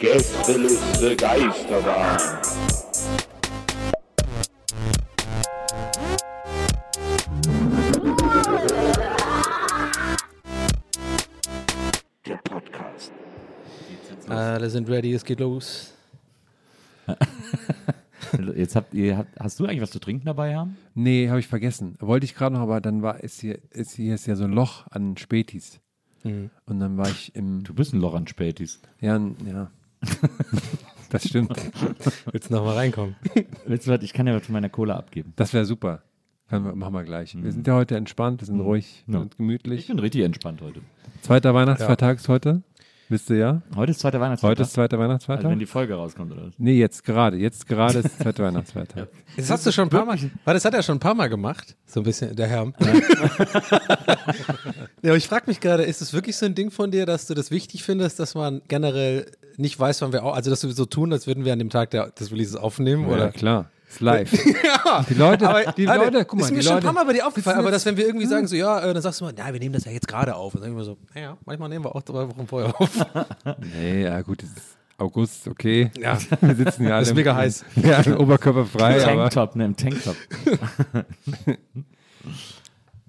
Gästeliste Geisterbahn. Der Podcast. Alle sind ready, es geht los. Jetzt habt ihr, habt, hast du eigentlich was zu trinken dabei haben? Nee, habe ich vergessen. Wollte ich gerade noch, aber dann war ist hier, ist hier ist ja so ein Loch an Spätis. Mhm. Und dann war ich im. Du bist ein Loch an Spätis. Ja, ja. das stimmt. Willst du noch mal reinkommen? Willst du was? Ich kann ja was von meiner Cola abgeben. Das wäre super. Können wir, machen wir gleich. Wir sind ja heute entspannt, wir sind ruhig Ja. und gemütlich. Ich bin richtig entspannt heute. Zweiter Weihnachtsfeiertag ist heute. Wisst ihr ja? Heute ist zweiter Weihnachtsfeiertag. Heute ist zweiter Weihnachtsfeiertag. also wenn die Folge rauskommt, oder was? nee, jetzt gerade. Jetzt gerade ist zweiter Weihnachtsfeiertag. Das hast du schon ein paar Mal. Weil das hat er schon ein paar Mal gemacht. So ein bisschen, der Herr. ja, aber ich frage mich gerade, ist es wirklich so ein Ding von dir, dass du das wichtig findest, dass man generell nicht weiß, wann wir auch, also dass wir so tun, als würden wir an dem Tag der, des Releases aufnehmen? Ja, oder? klar. Ist live. Ja, Die Leute, aber, die Alter, Leute, guck mal, ist mir die schon Leute, ein paar Mal bei dir aufgefallen, aber dass wenn wir irgendwie sagen so, ja, äh, dann sagst du mal, ja, wir nehmen das ja jetzt gerade auf. Und dann sagen wir so, naja, manchmal nehmen wir auch drei Wochen vorher auf. Nee, ja gut, es ist August, okay. Ja. Wir sitzen ja alle. Ist mega heiß. Ja, oberkörperfrei, aber Tanktop, ne, im Tanktop.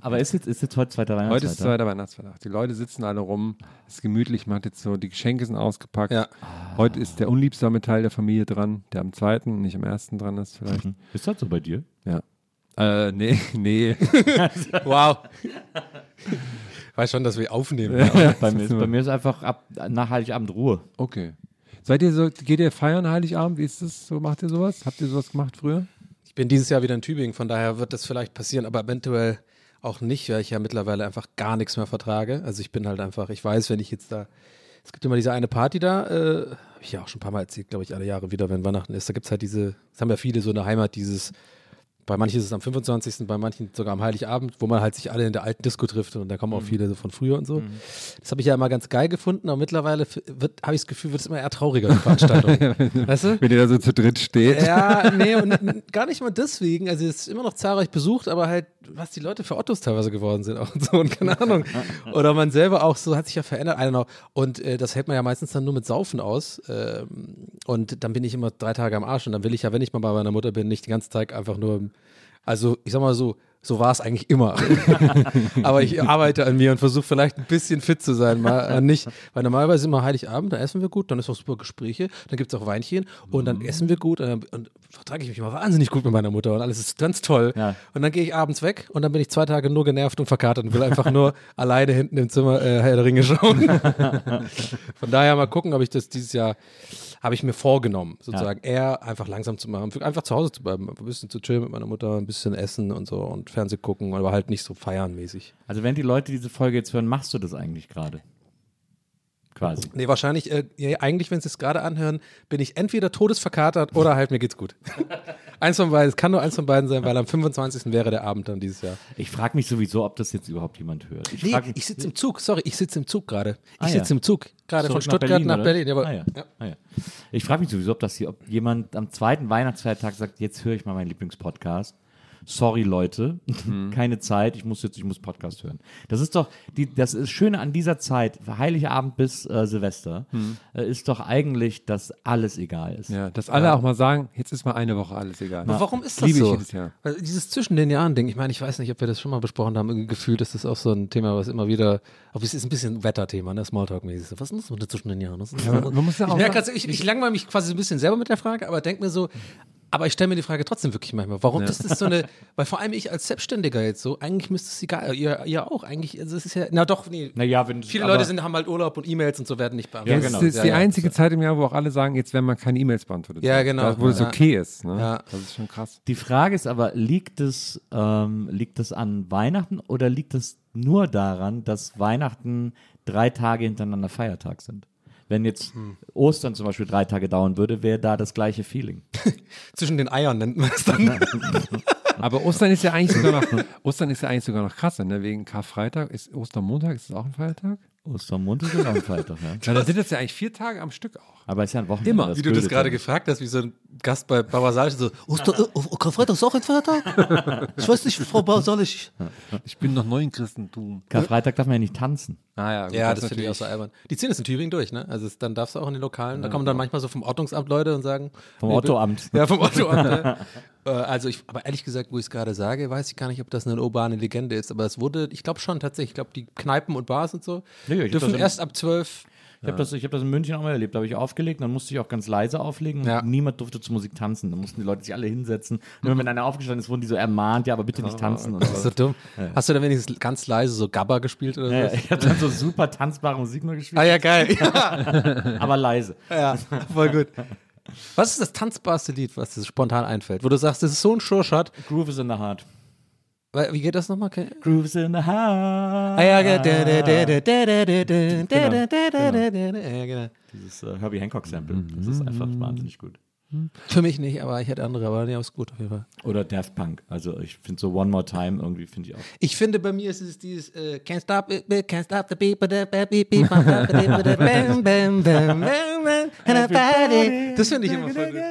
Aber ist jetzt, ist jetzt heute zweiter Weihnachtsfeiertag? heute ist zweiter Weihnachtsfeiertag. Die Leute sitzen alle rum, es ist gemütlich, man hat jetzt so, die Geschenke sind ausgepackt. Ja. Heute ist der unliebsame Teil der Familie dran, der am zweiten, nicht am ersten dran ist vielleicht. Hm. Ist das so bei dir? Ja. Äh, nee, nee. Wow. Weiß schon, dass wir aufnehmen. bei, mir ist, bei mir ist einfach ab, nach Heiligabend Ruhe. Okay. Seid ihr so, geht ihr feiern Heiligabend? Wie ist das? So macht ihr sowas? Habt ihr sowas gemacht früher? Ich bin dieses Jahr wieder in Tübingen, von daher wird das vielleicht passieren, aber eventuell auch nicht, weil ich ja mittlerweile einfach gar nichts mehr vertrage. Also ich bin halt einfach, ich weiß, wenn ich jetzt da, es gibt immer diese eine Party da, äh, habe ich ja auch schon ein paar Mal erzählt, glaube ich, alle Jahre wieder, wenn Weihnachten ist, da gibt es halt diese, das haben ja viele so eine Heimat, dieses, bei manchen ist es am 25., bei manchen sogar am Heiligabend, wo man halt sich alle in der alten Disco trifft und da kommen auch viele so von früher und so. Das habe ich ja immer ganz geil gefunden, aber mittlerweile habe ich das Gefühl, wird es immer eher trauriger, die Veranstaltung. weißt du? Wenn ihr da so zu dritt steht. Ja, nee, und gar nicht mal deswegen. Also es ist immer noch zahlreich besucht, aber halt, was die Leute für Ottos teilweise geworden sind auch und so und keine Ahnung. Oder man selber auch so, hat sich ja verändert, I don't know. Und äh, das hält man ja meistens dann nur mit Saufen aus. Ähm, und dann bin ich immer drei Tage am Arsch und dann will ich ja, wenn ich mal bei meiner Mutter bin, nicht den ganzen Tag einfach nur, also ich sag mal so, so war es eigentlich immer. Aber ich arbeite an mir und versuche vielleicht ein bisschen fit zu sein. Mal äh, nicht, weil normalerweise immer Heiligabend, da essen wir gut, dann ist auch super Gespräche, dann gibt es auch Weinchen und dann essen wir gut und, dann- und vertrage ich mich immer wahnsinnig gut mit meiner Mutter und alles ist ganz toll. Ja. Und dann gehe ich abends weg und dann bin ich zwei Tage nur genervt und verkatert und will einfach nur alleine hinten im Zimmer äh, Herr der Ringe schauen. Von daher mal gucken, ob ich das dieses Jahr, habe ich mir vorgenommen, sozusagen eher einfach langsam zu machen, einfach zu Hause zu bleiben, ein bisschen zu chillen mit meiner Mutter, ein bisschen essen und so und Fernseh gucken, aber halt nicht so feiern mäßig. Also wenn die Leute diese Folge jetzt hören, machst du das eigentlich gerade? Quasi. Nee, wahrscheinlich, äh, ja, eigentlich, wenn sie es gerade anhören, bin ich entweder todesverkatert oder halt mir geht's gut. eins von beiden, es kann nur eins von beiden sein, weil am 25. wäre der Abend dann dieses Jahr. Ich frage mich sowieso, ob das jetzt überhaupt jemand hört. Ich Nee, mich, ich sitze im Zug, sorry, ich sitze im Zug gerade. Ich Ah, ja. sitze im Zug, gerade von Stuttgart nach oder? Berlin. Ja, aber, ah, ja. ja. Ah, ja. Ich frage mich sowieso, ob das hier, ob jemand am zweiten Weihnachtsfeiertag sagt, jetzt höre ich mal meinen Lieblingspodcast. Sorry Leute, keine Zeit, ich muss jetzt, ich muss Podcast hören. Das ist doch, die, das ist Schöne an dieser Zeit, Heiligabend bis äh, Silvester, äh, ist doch eigentlich, dass alles egal ist. Ja, dass alle auch mal sagen, jetzt ist mal eine Woche alles egal. Aber warum ist das Liebe ich so? jedes Jahr. Weil dieses zwischen den Jahren Ding, ich meine, ich weiß nicht, ob wir das schon mal besprochen haben, irgendwie gefühlt ist das auch so ein Thema, was immer wieder, aber es ist ein bisschen Wetterthema, ne, Smalltalk-mäßig. So, Was muss man denn zwischen den Jahren? Ist Ja, man muss ja ich auch merke ich, ich langweile mich quasi ein bisschen selber mit der Frage, aber denke mir so, aber ich stelle mir die Frage trotzdem wirklich manchmal, warum das ist so eine, weil vor allem ich als Selbstständiger jetzt so, eigentlich müsste es egal, ihr, ihr auch, eigentlich, also es ist ja, na doch, nee. Naja, wenn Viele aber- Leute sind, haben halt Urlaub und E-Mails und so werden nicht beantwortet. Das genau. ist, das ist die einzige Zeit im Jahr, wo auch alle sagen, jetzt werden mal keine E-Mails beantwortet. Ja, genau. Da, wo es Ja. okay ist. Ne? Ja. Das ist schon krass. Die Frage ist aber, liegt es, ähm, liegt es an Weihnachten oder liegt es nur daran, dass Weihnachten drei Tage hintereinander Feiertag sind? Wenn jetzt Ostern zum Beispiel drei Tage dauern würde, wäre da das gleiche Feeling. Zwischen den Eiern nennt man es dann. Aber Ostern ist ja eigentlich sogar noch, Ostern ist ja eigentlich sogar noch krasser, ne? Wegen Karfreitag. Ist Ostermontag, ist das auch ein Feiertag? Ostermontag ist auch ein Feiertag, ja. Ja, dann sind das ja eigentlich vier Tage am Stück auch. Aber es ist ja ein Wochenende. Immer, Wie du das gerade gefragt hast, wie so ein Gast bei Barbara so, Oster, äh, oh, Karfreitag ist auch ein Feiertag? Ich weiß nicht, Frau Basalisch. Ich bin noch neu im Christentum. Karfreitag darf man ja nicht tanzen. Ah ja, gut, Ja, ist das finde ich auch so albern. Die ziehen das in Tübingen durch, ne? Also es- dann darfst du auch in den Lokalen, da kommen dann manchmal so vom Ordnungsamt Leute und sagen. Vom Ottoamt. Ja, vom Ottoamt. ja. Äh, Also ich, aber ehrlich gesagt, wo ich es gerade sage, weiß ich gar nicht, ob das eine urbane Legende ist, aber es wurde, ich glaube schon tatsächlich, ich glaube die Kneipen und Bars und so Ja, ja, dürfen das erst ab zwölf. Ich habe das, ich hab das in München auch mal erlebt. Da habe ich aufgelegt, dann musste ich auch ganz leise auflegen. und Ja. Niemand durfte zur Musik tanzen. Dann mussten die Leute sich alle hinsetzen. Und immer wenn einer aufgestanden ist, wurden die so ermahnt, ja, aber bitte nicht tanzen. Und Das ist so dumm. Hast du da wenigstens ganz leise so Gabba gespielt oder ja, so? ich habe dann so super tanzbare Musik nur gespielt, Ah ja, geil. Ja, aber leise. ja, voll gut. Was ist das tanzbarste Lied, was dir spontan einfällt? Wo du sagst, das ist so ein Sure-Shot. Groove is in the heart. Wie geht das nochmal? Okay. Groove is in the heart. Ah ja, genau. Dieses äh, Herbie Hancock Sample. Das ist einfach wahnsinnig gut. Für mich nicht, aber ich hätte andere, aber ja, ist gut auf jeden Fall. Oder Daft Punk. Also ich finde so One More Time irgendwie finde ich auch. Ich finde, bei mir ist es dieses äh, Can't stop it, can't stop the but the beat, beat, beat, bam, bam, bam, bam, bam, bam, bam, bam, and I fight it. Das finde ich immer voll gut.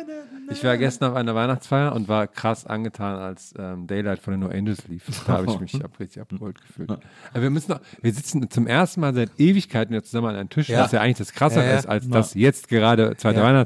Ich war gestern auf einer Weihnachtsfeier und war krass angetan, als ähm, Daylight von den No Angels lief. Da habe ich mich ab, richtig abgeholt gefühlt. Aber wir müssen noch, wir sitzen zum ersten Mal seit Ewigkeiten wieder zusammen an einem Tisch, Ja. was ja eigentlich das Krassere Ja, ja. ist, als das jetzt gerade zweite Ja.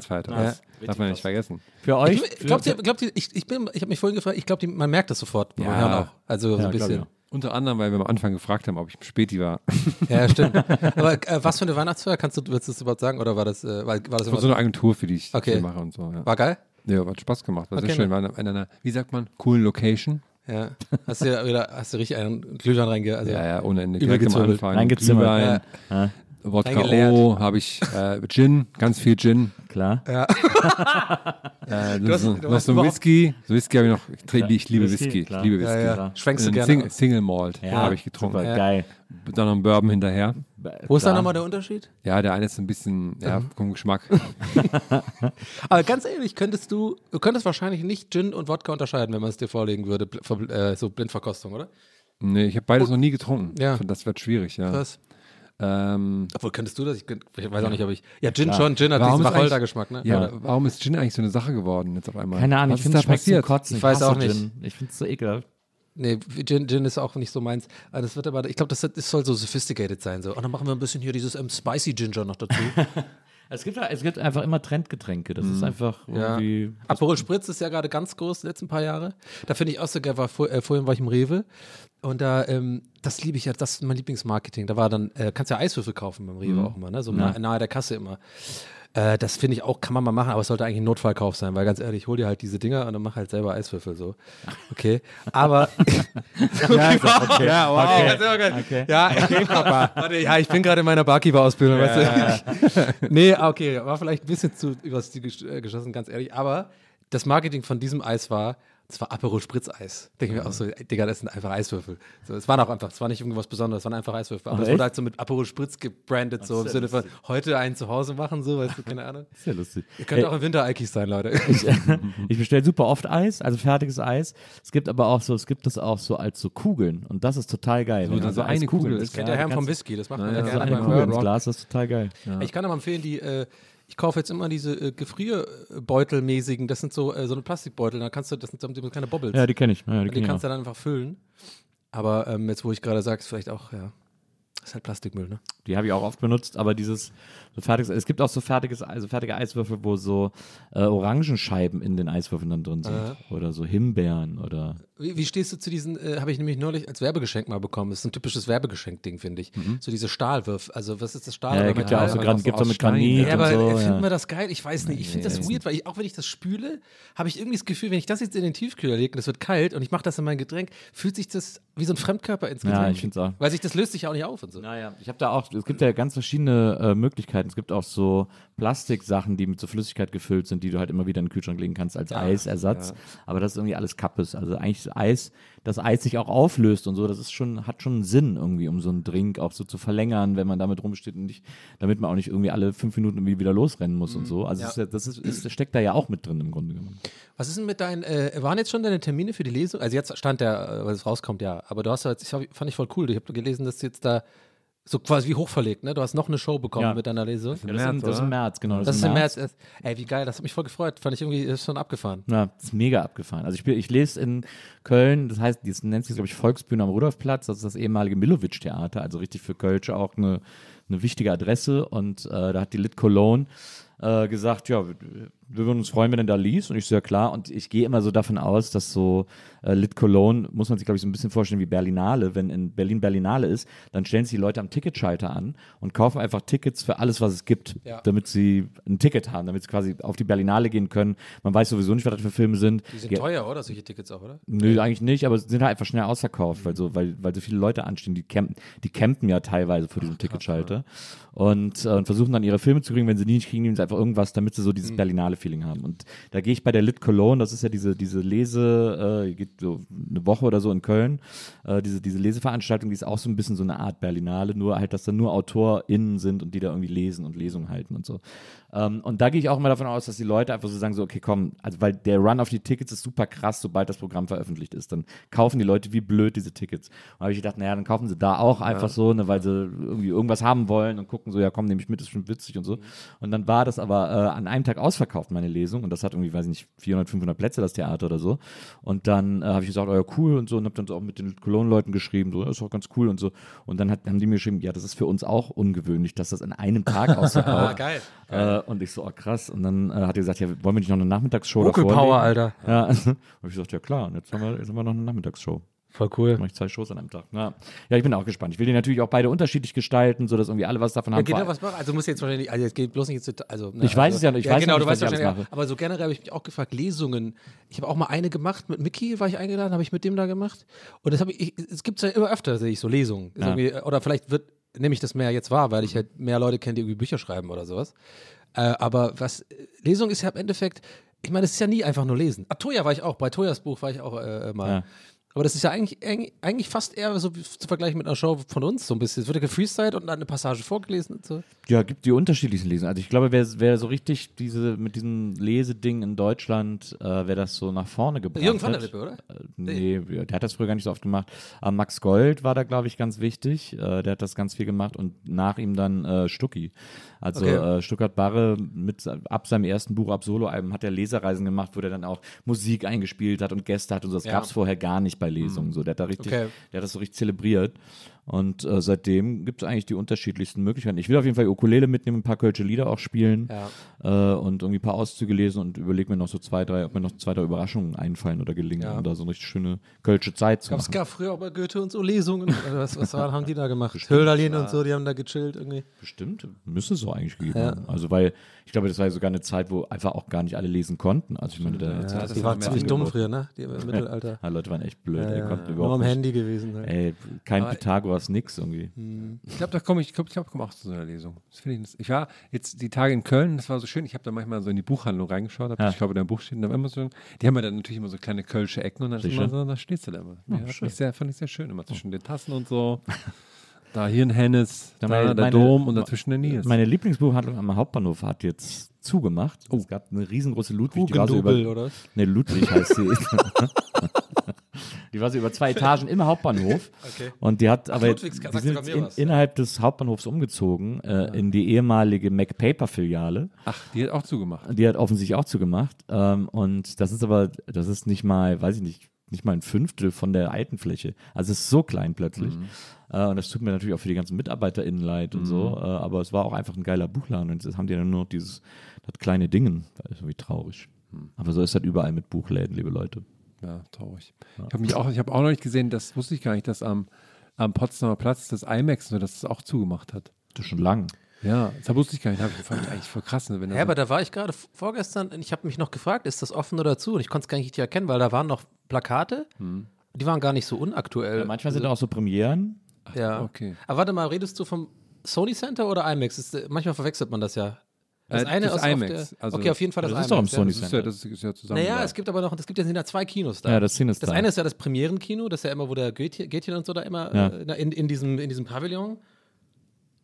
ist. Darf man nicht vergessen. Für euch? Ich, glaubt ihr, glaubt ihr, ich, ich, bin- ich habe mich vorhin gefragt, ich glaube, man merkt das sofort. Ja. Also so ein bisschen. Unter anderem, weil wir am Anfang gefragt haben, ob ich im Späti war. Ja, stimmt. Aber äh, was für eine Weihnachtsfeier, kannst du, willst du das überhaupt sagen? Oder war das, äh, war, war das Von immer, so einer Agentur, für die ich Okay. mache und so. Ja, war geil? Ja hat Spaß gemacht. War Okay, sehr schön. War in einer, wie sagt man, coolen Location. Ja. Hast du ja wieder, hast du richtig einen Glühwein reinge... Also, Ja, ja, ohne Ende. Übergezimmelt. Anfang. Reingezimmert. Glühwein, Ja. Wodka. O habe ich, äh, Gin, ganz viel Gin. Klar. Äh, Du hast- noch so ein Whisky. So Whisky habe ich noch. Ich, trinke- ich liebe Whisky, Whisky. klar. Ich liebe Ja, Whisky. ja. Klar. Schwenkst du gerne? Single, Single Malt Ja, habe ich getrunken. Super, Ja. geil. Dann noch ein Bourbon hinterher. Wo ist da Klar. nochmal der Unterschied? Ja, der eine ist ein bisschen, ja, vom Geschmack. Aber ganz ehrlich, könntest du, du könntest wahrscheinlich nicht Gin und Wodka unterscheiden, wenn man es dir vorlegen würde, äh, so Blindverkostung, oder? nee, ich habe beides noch nie getrunken. Ja. Das wird schwierig, ja. Was? Ähm, Obwohl, könntest du das? Ich, ich weiß auch nicht, ob ich. Ja, Gin schon, Gin hat Warum diesen Wacholdergeschmack, ne? ja, Oder- warum ist Gin eigentlich so eine Sache geworden jetzt auf einmal? Keine Ahnung, Was ich finde, es schmeckt zum passiert? Kotzen. Ich weiß hasse auch nicht. Gin. Ich finde es so ekelhaft. Nee, Gin, Gin ist auch nicht so meins. Aber Das wird aber, ich glaube, das, das soll so sophisticated sein. So. Und dann machen wir ein bisschen hier dieses ähm, Spicy Ginger noch dazu. Es gibt, es gibt einfach immer Trendgetränke. Das ist einfach ja. irgendwie. Aperol Spritz ist ja gerade ganz groß, die letzten paar Jahre. Da finde ich auch so geil, war, vor, äh, vorhin war ich im Rewe und da, ähm, das liebe ich ja, das ist mein Lieblingsmarketing. Da war dann, äh, kannst ja Eiswürfel kaufen beim Rewe auch immer, ne? so nah, nahe der Kasse immer. Äh, das finde ich auch, kann man mal machen, aber es sollte eigentlich ein Notfallkauf sein, weil ganz ehrlich, hol dir halt diese Dinger und dann mach halt selber Eiswürfel so. Okay, aber Ja, okay. Ja, wow. Okay. Okay. Ja, okay, Papa. Warte, ja, ich bin gerade in meiner Barkeeper-Ausbildung. weißt du? nee, okay, war vielleicht ein bisschen zu übers Ziel äh, geschossen, ganz ehrlich. Aber das Marketing von diesem Eis war, das war Aperol Spritz-Eis. Denke ich mir auch so, ey, Digga, das sind einfach Eiswürfel. So, es waren auch einfach, es war nicht irgendwas Besonderes, es waren einfach Eiswürfel. Aber Ach, es wurde halt so mit Aperol Spritz gebrandet, so im ja Sinne von, heute einen zu Hause machen, so, weißt du, keine Ahnung. Sehr lustig. Ihr könnt Ey, auch im Winter Eikis sein, Leute. ich, ich bestelle super oft Eis, also fertiges Eis. Es gibt aber auch so, es gibt das auch so als so Kugeln und das ist total geil. da man so eine Kugel ist. Kennt Ja, der Herrn da vom Whisky, das macht man Ja, ja, ja, So gerne eine Kugel ins. Glas, das ist total geil. Ich kann aber empfehlen, die, äh, ich kaufe jetzt immer diese äh, Gefrierbeutelmäßigen, das sind so, äh, so eine Plastikbeutel, da kannst du, das sind so keine Bobbles. Ja, die kenne ich. Ja, die die kenn ich kannst du dann einfach füllen. Aber ähm, jetzt, wo ich gerade sage, ist vielleicht auch, ja, ist halt Plastikmüll, ne? Die habe ich auch oft benutzt, aber dieses so fertiges, es gibt auch so fertiges, also fertige Eiswürfel, wo so äh, Orangenscheiben in den Eiswürfeln dann drin sind. Oder so Himbeeren oder. Wie, wie stehst du zu diesen, äh, habe ich nämlich neulich als Werbegeschenk mal bekommen. Das ist ein typisches Werbegeschenk-Ding, finde ich. So diese Stahlwürfel. Also, was ist das Stahl? Mhm. Ja, oder gibt ja auch so, Gran so mit. Granit Ja, aber so. äh, finden ja. wir das geil? Ich weiß nicht. Ich finde das weird, weil ich, auch wenn ich das spüle, habe ich irgendwie das Gefühl, wenn ich das jetzt in den Tiefkühler lege und es wird kalt und ich mache das in mein Getränk, fühlt sich das wie so ein Fremdkörper ins Getränk. Ja, ich find's auch. Weil sich das löst sich ja auch nicht auf und so. Naja, ich habe da auch, es gibt ja ganz verschiedene äh, Möglichkeiten. Es gibt auch so Plastiksachen, die mit so Flüssigkeit gefüllt sind, die du halt immer wieder in den Kühlschrank legen kannst als Eisersatz. Aber das ist irgendwie alles Kappes. Also eigentlich Eis, das Eis sich auch auflöst und so, das ist schon, hat schon Sinn irgendwie, um so einen Drink auch so zu verlängern, wenn man damit rumsteht und nicht, damit man auch nicht irgendwie alle fünf Minuten irgendwie wieder losrennen muss und so. Also Ja. das, ist ja, das, ist, ist, das steckt da ja auch mit drin im Grunde genommen. Was ist denn mit deinen, äh, waren jetzt schon deine Termine für die Lesung? Also jetzt stand der, äh, weil es rauskommt, ja. Aber du hast ja jetzt, ich fand ich voll cool. Ich habe gelesen, dass du jetzt da so quasi wie hochverlegt, ne? Du hast noch eine Show bekommen Ja. mit deiner Lesung. Das, ist, im- das ist im März, genau. Das ist im März. erst. Ey, wie geil, das hat mich voll gefreut. Fand ich irgendwie ist schon abgefahren. Ja, das ist mega abgefahren. Also ich, ich lese in Köln, das heißt, das nennt sich, glaube ich, Volksbühne am Rudolfplatz, das ist das ehemalige Milovic-Theater, also richtig für Kölsche auch eine, eine wichtige Adresse und äh, da hat die Lit Cologne äh, gesagt, ja, wir, würden uns freuen, wenn er da liest und ich so, ja klar und ich gehe immer so davon aus, dass so äh, Lit Cologne, muss man sich glaube ich so ein bisschen vorstellen wie Berlinale, wenn in Berlin Berlinale ist, dann stellen sich die Leute am Ticketschalter an und kaufen einfach Tickets für alles, was es gibt, Ja. damit sie ein Ticket haben, damit sie quasi auf die Berlinale gehen können. Man weiß sowieso nicht, was das für Filme sind. Die sind Ja, teuer, oder? Solche Tickets auch, oder? Nö, eigentlich nicht, aber sie sind halt einfach schnell ausverkauft, weil so, weil, weil so viele Leute anstehen, die campen, die campen ja teilweise vor diesem Ticketschalter und, äh, und versuchen dann ihre Filme zu kriegen, wenn sie die nicht kriegen, nehmen sie einfach irgendwas, damit sie so dieses Berlinale-Feeling haben. Und da gehe ich bei der Lit Cologne, das ist ja diese, diese Lese, äh, geht so eine Woche oder so in Köln, äh, diese, diese Leseveranstaltung, die ist auch so ein bisschen so eine Art Berlinale, nur halt, dass da nur AutorInnen sind und die da irgendwie lesen und Lesungen halten und so. Ähm, und da gehe ich auch mal davon aus, dass die Leute einfach so sagen, so, okay, komm, also weil der Run auf die Tickets ist super krass, sobald das Programm veröffentlicht ist. Dann kaufen die Leute wie blöd diese Tickets. Und habe ich gedacht, naja, dann kaufen sie da auch einfach so, ne, weil sie irgendwie irgendwas haben wollen und gucken so, ja komm, nehme ich mit, ist schon witzig und so. Und dann war das aber äh, an einem Tag ausverkauft, meine Lesung. Und das hat irgendwie, weiß ich nicht, 400, 500 Plätze, das Theater oder so. Und dann äh, habe ich gesagt, oh ja, cool und so. Und habe dann so auch mit den Cologne-Leuten geschrieben, so, ja, ist auch ganz cool und so. Und dann hat, haben die mir geschrieben, ja, das ist für uns auch ungewöhnlich, dass das in einem Tag ausverkauft. geil. Äh, und ich so, oh krass. Und dann äh, hat er gesagt, ja, wollen wir nicht noch eine Nachmittagsshow Vocal davor Power? Alter. Ja, und ich gesagt, ja klar, und jetzt haben wir, jetzt haben wir noch eine Nachmittagsshow. Voll cool. Mache ich zwei Shows an einem Tag. Ja. ja, ich bin auch gespannt. Ich will die natürlich auch beide unterschiedlich gestalten, sodass irgendwie alle was davon Ja, haben. geht Vor- da was machen? Also muss jetzt wahrscheinlich, also jetzt geht bloß nicht Detail, also, ne, Ich weiß also, es ja nicht, ich weiß genau, ja du nicht, weißt wahrscheinlich, mache. aber so generell habe ich mich auch gefragt, Lesungen. Ich habe auch mal eine gemacht mit Mickey, war ich eingeladen, habe ich mit dem da gemacht. Und das habe ich, es gibt ja immer öfter, sehe ich so Lesungen. Ja. Oder vielleicht wird, nehme ich das mehr jetzt wahr, weil ich halt mehr Leute kenne, die irgendwie Bücher schreiben oder sowas. Äh, aber was, Lesung ist ja im Endeffekt, ich meine, es ist ja nie einfach nur lesen. Ah, Toya war ich auch, bei Toyas Buch war ich auch äh, mal. Ja. Aber das ist ja eigentlich, eigentlich- fast eher so zu vergleichen mit einer Show von uns, so ein bisschen. Es wird ja gefreestylt und dann eine Passage vorgelesen und so. Ja, gibt die unterschiedlichsten Lesungen. Also ich glaube, wer, wer so richtig diese mit diesem Leseding in Deutschland, äh, wer das so nach vorne gebracht Jürgen van der hat. Lippe, oder? Äh, nee, der hat das früher gar nicht so oft gemacht. Aber Max Gold war da, glaube ich, ganz wichtig. Äh, der hat das ganz viel gemacht und nach ihm dann äh, Stucki. Also Okay. äh, Stuttgart Barre mit ab seinem ersten Buch, ab Soloalbum, hat er Lesereisen gemacht, wo der dann auch Musik eingespielt hat und Gäste hat und so. Das Ja. gab es vorher gar nicht bei Lesungen. So, der hat da richtig, Okay. der hat das so richtig zelebriert. Und äh, seitdem gibt es eigentlich die unterschiedlichsten Möglichkeiten. Ich will auf jeden Fall Ukulele mitnehmen, ein paar Kölsche Lieder auch spielen Ja. äh, und irgendwie ein paar Auszüge lesen und überlege mir noch so zwei, drei, ob mir noch zwei, drei Überraschungen einfallen oder gelingen, Ja. um da so eine richtig schöne Kölsche Zeit zu Gab es machen. gab früher auch bei Goethe und so Lesungen. Also was, was waren, haben die da gemacht? Hölderlin und so, die haben da gechillt irgendwie. Bestimmt, müsste es so eigentlich gegeben Ja. haben. Also weil, ich glaube, das war ja sogar eine Zeit, wo einfach auch gar nicht alle lesen konnten. Also ich meine, da, Ja, das die waren ziemlich dumm früher, ne? Die im Mittelalter. ja, Leute waren echt blöd, Ja, ey, ja, konnten Nur am nicht. Handy gewesen. Halt. Ey, kein Aber- Pythagoras, nix irgendwie. Ich glaube, da komme ich, glaub, ich glaub, ich komme auch zu so einer Lesung. Das ich, ich war jetzt die Tage in Köln, das war so schön. Ich habe da manchmal so in die Buchhandlung reingeschaut, hab, Ja. ich glaube, da im Buch steht, da immer so, die haben ja dann natürlich immer so kleine kölsche Ecken und dann ist immer so, da stehst du da immer. Ja, fand, schön. ich sehr, fand ich sehr schön, immer zwischen den Tassen und so. Da hier ein Hennes, da, meine- der meine- Dom und dazwischen der Nils. Meine Lieblingsbuchhandlung am Hauptbahnhof hat jetzt zugemacht. Es gab eine riesengroße Ludwig, die war so über, Hugendubel, oder? Ne, Ludwig heißt sie. Die war so über zwei Etagen im Hauptbahnhof. Okay. Und die hat, aber Ludwigs, die sind in, was. innerhalb des Hauptbahnhofs umgezogen, äh, in die ehemalige MacPaper-Filiale. Ach, die hat auch zugemacht. Die hat offensichtlich auch zugemacht. Ähm, und das ist aber, das ist nicht mal, weiß ich nicht, nicht mal ein Fünftel von der alten Fläche. Also es ist so klein plötzlich. Äh, und das tut mir natürlich auch für die ganzen MitarbeiterInnen leid und so. Äh, aber es war auch einfach ein geiler Buchladen. Und jetzt haben die dann nur noch dieses, das kleine Dingen. Das ist irgendwie traurig. Aber so ist das überall mit Buchläden, liebe Leute. Ja, traurig. Ich habe mich auch, ich habe auch noch nicht gesehen, das wusste ich gar nicht, dass am, am Potsdamer Platz das IMAX, so, dass es auch zugemacht hat. Das ist schon lang. Ja, das wusste ich gar nicht. Hab ich fand ich eigentlich voll krass. ne, Wenn das Ja, aber da war ich gerade vorgestern und ich habe mich noch gefragt, ist das offen oder zu? Und ich konnte es gar nicht richtig erkennen, weil da waren noch Plakate, die waren gar nicht so unaktuell. Ja, manchmal sind da auch so Premieren. ja. okay. Aber warte mal, redest du vom Sony Center oder IMAX? Ist, manchmal verwechselt man das ja. Das Äh, eine das ist IMAX, der, also- okay, auf jeden Fall das, Das ist doch IMAX. im Sony das ist ja, das ist ja zusammen. Naja, es gibt aber noch, es gibt ja sind ja zwei Kinos da. Ja, das ist Das da. eine ist ja das Premierenkino, das ist ja immer, wo der Goethe und so da immer Ja. äh, in, in, diesem, in diesem Pavillon.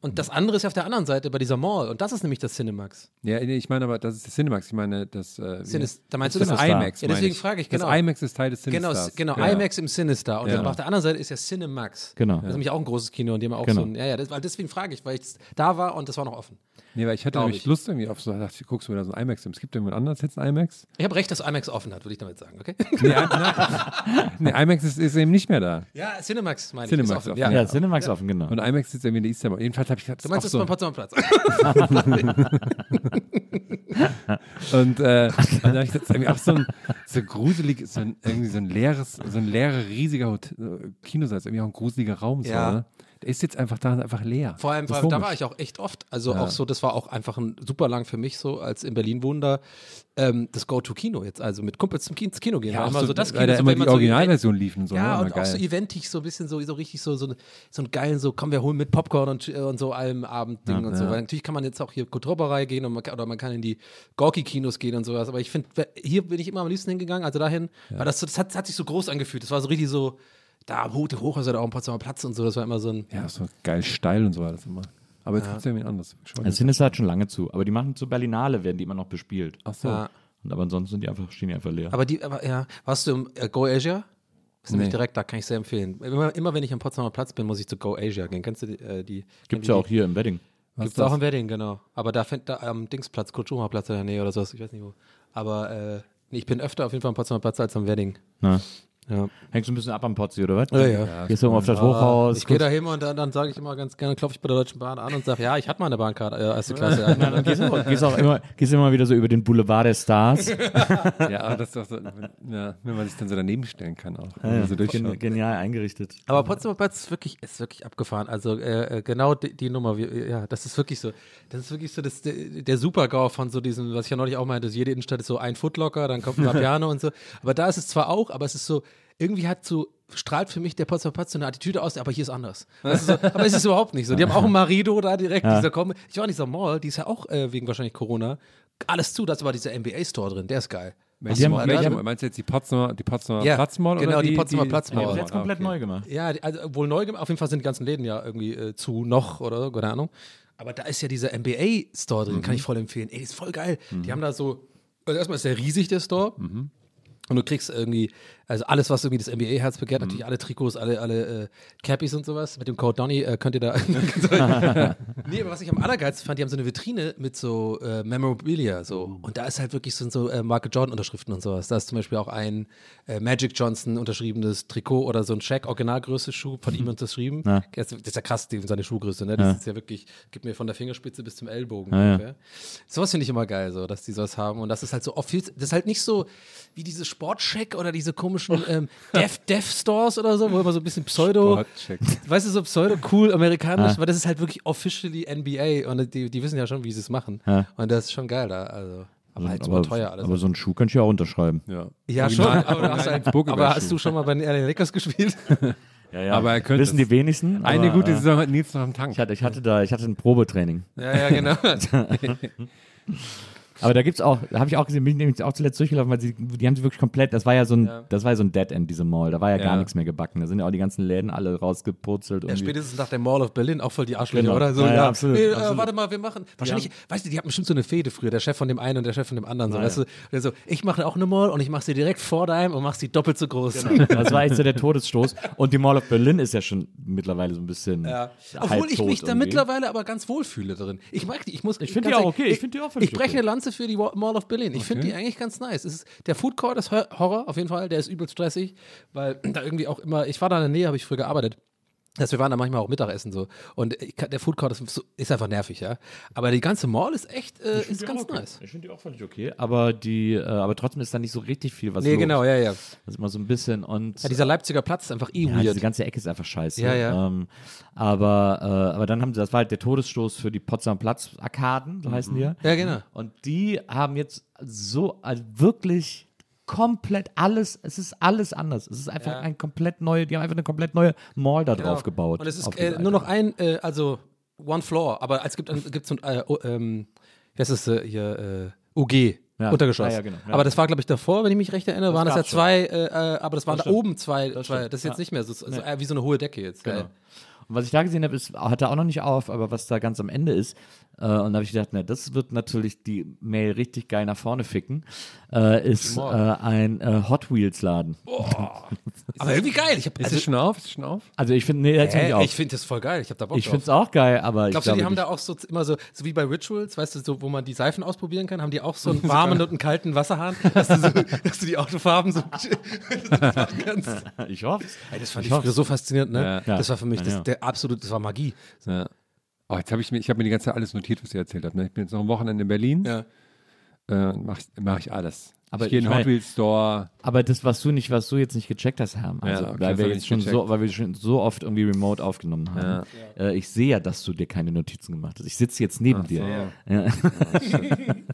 Und das andere ist ja auf der anderen Seite bei dieser Mall. Und das ist nämlich das Cinemax. Ja, ich meine aber, das ist das Cinemax. Ich meine, das. Äh, heißt- da meinst du das das? IMAX. Ja, deswegen frage ich, genau. Das IMAX ist Teil des Genau, Cinestars. genau ja. IMAX im Sinister. Und Ja. dann auf der anderen Seite ist ja Cinemax. Genau. Das ist nämlich auch ein großes Kino, und die haben auch Genau. so ein, ja, ja, das, weil deswegen frage ich, weil ich da war und das war noch offen. Nee, weil ich hatte nämlich ich. Lust irgendwie auf so, dachte ich, guckst du mir da so ein IMAX. Es gibt irgendwann anders jetzt ein IMAX? Ich habe recht, dass IMAX offen hat, würde ich damit sagen, okay? Nee, nee IMAX ist, ist eben nicht mehr da. ja, Cinemax meine ich. Cinemax ist offen. offen, Ja. Ja, Cinemax offen, genau. Und IMAX sitzt irgendwie in der Easter Mall. Jedenfalls habe ich gesagt, Du meinst das das ist beim Potsdamer Platz? so. Und äh, und dann habe ich jetzt irgendwie auch so ein so gruselig, so ein, irgendwie so ein leeres, so ein leerer, riesiger Hotel, äh, Kinosaal, ist irgendwie auch ein gruseliger Raum. So, Ja. ne? Ist jetzt einfach da, einfach leer. Vor allem, da war ich auch echt oft. Also auch so, das war auch einfach ein super lang für mich so, als in Berlin wohnender, ähm, das Go-To-Kino jetzt, also mit Kumpels zum Kino, Kino gehen. Ja, immer so, so das weil da so, immer die so Originalversion liefen. So, Ja, ne? und Immer auch so geil. eventig, so ein bisschen so, so richtig so, so, so einen geilen, so, komm, wir holen mit Popcorn und, äh, und so allem Abendding und so. Weil natürlich kann man jetzt auch hier Kulturberei gehen und man oder man kann in die Gorki-Kinos gehen und sowas. Aber ich finde, hier bin ich immer am liebsten hingegangen, also dahin, weil das, das, hat, das hat sich so groß angefühlt. Das war so richtig so, da hoch, hoch ist ja da auch ein Potsdamer Platz und so. Das war immer so ein. Ja, so geil steil und so war das immer. Aber jetzt gibt es irgendwie anderes. Schon Das Sinister hat schon lange zu. Aber die machen zur Berlinale, werden die immer noch bespielt. Ach so. Ja. Und aber ansonsten sind die einfach, stehen die einfach leer. Aber die, aber ja, warst du im äh, Go Asia? Das ist nämlich Nee. direkt, da kann ich sehr empfehlen. Immer, immer wenn ich am Potsdamer Platz bin, muss ich zu Go Asia gehen. Kennst du die? Äh, die Gibt's ja auch hier im Wedding. Gibt es auch im Wedding, genau. Aber da fängt da am Dingsplatz, Kutschuma-Platz in der Nähe oder sowas, ich weiß nicht wo. Aber äh, nee, ich bin öfter auf jeden Fall am Potsdamer Platz als am Wedding. Na, Ja. hängst du ein bisschen ab am Potzi, oder was? Ja, ja. Gehst du mal auf das Hochhaus? Ich gehe da hin und dann, dann sage ich immer ganz gerne, klopfe ich bei der Deutschen Bahn an und sage, ja, ich hatte mal eine Bahnkarte, äh, erste Klasse. Ja, dann gehst du auch, gehst auch immer, gehst immer wieder so über den Boulevard der Stars. Ja, aber das ist doch so, wenn, ja, wenn man sich dann so daneben stellen kann auch. Man so genial eingerichtet. Aber Potsdamer Platz ist wirklich, ist wirklich abgefahren. Also äh, äh, genau die, die Nummer, wie, ja, das ist wirklich so. Das ist wirklich so das, der, der Super-GAU von so diesem, was ich ja neulich auch meinte, jede Innenstadt ist so ein Footlocker, dann kommt ein Vapiano und so. Aber da ist es zwar auch, aber es ist so, irgendwie hat so, strahlt für mich der Potsdamer Platz so eine Attitüde aus, aber hier ist anders. Das ist so, aber es ist überhaupt nicht so. Die haben auch ein Marido da direkt, dieser kommen. Ich war in dieser Mall, die ist ja auch äh, wegen wahrscheinlich Corona. Alles zu, da ist aber dieser NBA-Store drin, der ist geil. Du Mall- mal- welche, Mall? meinst du jetzt die Potsdamer, die Potsdamer Ja, Platzmall? genau, oder die Potsdamer Platzmall. die Oh, Jetzt komplett okay. neu gemacht. Ja, die- also wohl neu gemacht. Auf jeden Fall sind die ganzen Läden ja irgendwie äh, zu noch oder so, keine Ahnung. Aber da ist ja dieser NBA-Store drin, kann ich voll empfehlen. Ey, ist voll geil. Die haben da so, also erstmal ist der riesig, der Store. Und du kriegst irgendwie, also alles, was irgendwie das NBA-Herz begehrt, natürlich alle Trikots, alle, alle äh, Cappies und sowas. Mit dem Code Donny äh, könnt ihr da. nee, aber was ich am allergeilsten fand, die haben so eine Vitrine mit so äh, Memorabilia. So. Und da ist halt wirklich so, so äh, Michael Jordan-Unterschriften und sowas. Da ist zum Beispiel auch ein äh, Magic Johnson unterschriebenes Trikot oder so ein Shaq Originalgröße Schuh von ihm unterschrieben. Ja. Das ist ja krass, die, seine Schuhgröße, ne? Das Ja. ist ja wirklich, gibt mir von der Fingerspitze bis zum Ellbogen Ja, ja. ungefähr. Sowas finde ich immer geil, so, dass die sowas haben. Und das ist halt so oft viel, das ist halt nicht so wie diese Sportcheck oder diese komischen ähm, Dev, Dev Stores oder so, wo immer so ein bisschen Pseudo, weißt du, so pseudo cool amerikanisch, weil das ist halt wirklich officially NBA und die, die wissen ja schon, wie sie es machen. Ja. Und das ist schon geil da, also. Aber halt super aber, teuer alles. aber so einen Schuh könnt ihr auch unterschreiben. Ja, ja, schon, aber, du hast, halt, aber hast du schon mal bei den LA Lakers gespielt? Ja, ja. Aber er könnte Wissen die wenigsten. Eine aber, gute äh, Saison hat Nils noch am Tank. Ich hatte, ich hatte da, ich hatte ein Probetraining. ja, ja, genau. Aber da gibt's auch, da habe ich auch gesehen, bin ich nämlich auch zuletzt durchgelaufen, weil sie, die haben sie wirklich komplett, das war ja so ein, das war ja so ein Dead End, diese Mall. Da war ja, gar Ja. nichts mehr gebacken. Da sind ja auch die ganzen Läden alle rausgepurzelt. Ja, spätestens nach der Mall of Berlin auch voll die Arschlöcher, Genau. oder? So, Ja, ja, absolut, Nee, äh, absolut. warte mal, wir machen. Wahrscheinlich, weißt du, die hatten bestimmt so eine Fehde früher, der Chef von dem einen und der Chef von dem anderen. So, Ja, weißt du? Der so, ich mache auch eine Mall und ich mache sie direkt vor deinem und mach sie doppelt so groß. Das war echt so der Todesstoß. Und die Mall of Berlin ist ja schon mittlerweile so ein bisschen. Ja. Obwohl ich mich da mittlerweile aber ganz wohl fühle drin. Ich mag die. Ich, muss, Ich find ganz die auch okay. Ich find die auch völlig Ich breche okay. eine Lanze für die Mall of Berlin. Ich finde die eigentlich ganz nice. Es ist, der Food Court ist Hor- Horror auf jeden Fall. Der ist übel stressig, weil da irgendwie auch immer. Ich war da in der Nähe, habe ich früher gearbeitet. Also wir waren da manchmal auch Mittagessen so. Und der Food Court ist, so- ist einfach nervig, ja. Aber die ganze Mall ist echt, äh, ist ganz nice. Ich finde die auch völlig okay. Aber die, äh, aber trotzdem ist da nicht so richtig viel was Nee, los. genau, ja, ja. Das ist immer so ein bisschen und. Ja, dieser Leipziger Platz ist einfach eh Ja, weird. diese ganze Ecke ist einfach scheiße. Ja, ja. Ähm, aber, äh, aber dann haben sie, das war halt der Todesstoß für die Potsdam Platz Arkaden, so heißen die ja. Ja, genau. Und die haben jetzt so also wirklich komplett alles, es ist alles anders. Es ist einfach ein komplett neue, die haben einfach eine komplett neue Mall da drauf gebaut. Genau. Und es ist äh, nur noch ein, äh, also One Floor, aber es gibt, gibt so ein, äh, oh, ähm, wie heißt das äh, hier, äh, UG. Ja. Untergeschoss. Ah, ja, genau. Ja. Aber das war, glaube ich, davor, wenn ich mich recht erinnere, waren das ja zwei, äh, äh, aber das waren da stimmt. oben zwei, Das zwei. Das ist jetzt Ja. nicht mehr so, so äh, wie so eine hohe Decke jetzt. Genau. Und was ich da gesehen habe, ist, hatte auch noch nicht auf, aber was da ganz am Ende ist, äh, und da habe ich gedacht, na, das wird natürlich die Mail richtig geil nach vorne ficken, äh, ist äh, ein äh, Hot Wheels Laden. Aber irgendwie geil. Ich, hab, Ist also, es schon auf? Ist es schon auf? Also ich finde, nee, äh, ich ich finde das voll geil. Ich habe da Bock Ich finde es auch geil, aber ich Glaubst du, glaube die haben nicht- da auch so immer so, so wie bei Rituals, weißt du, so, wo man die Seifen ausprobieren kann, haben die auch so einen warmen und einen kalten Wasserhahn, dass du, so, dass du die Autofarben so machen kannst. ich hoffe Ey, das fand ich, früher so faszinierend, ne? Ja. Das war für mich das, der absolute, das war Magie. Ja. Oh, jetzt habe ich mir, ich habe mir die ganze Zeit alles notiert, was ihr erzählt habt. Ne? Ich bin jetzt noch ein Wochenende in Berlin. Ja. Äh, mache ich, mach ich alles. Aber ich gehe in den Hot Wheels Store. Aber das, was du nicht, was du jetzt nicht gecheckt hast, Herr, also, okay, weil wir jetzt schon so, weil wir schon so oft irgendwie remote aufgenommen haben. Äh, ich sehe ja, dass du dir keine Notizen gemacht hast. Ich sitze jetzt neben dir. Ja,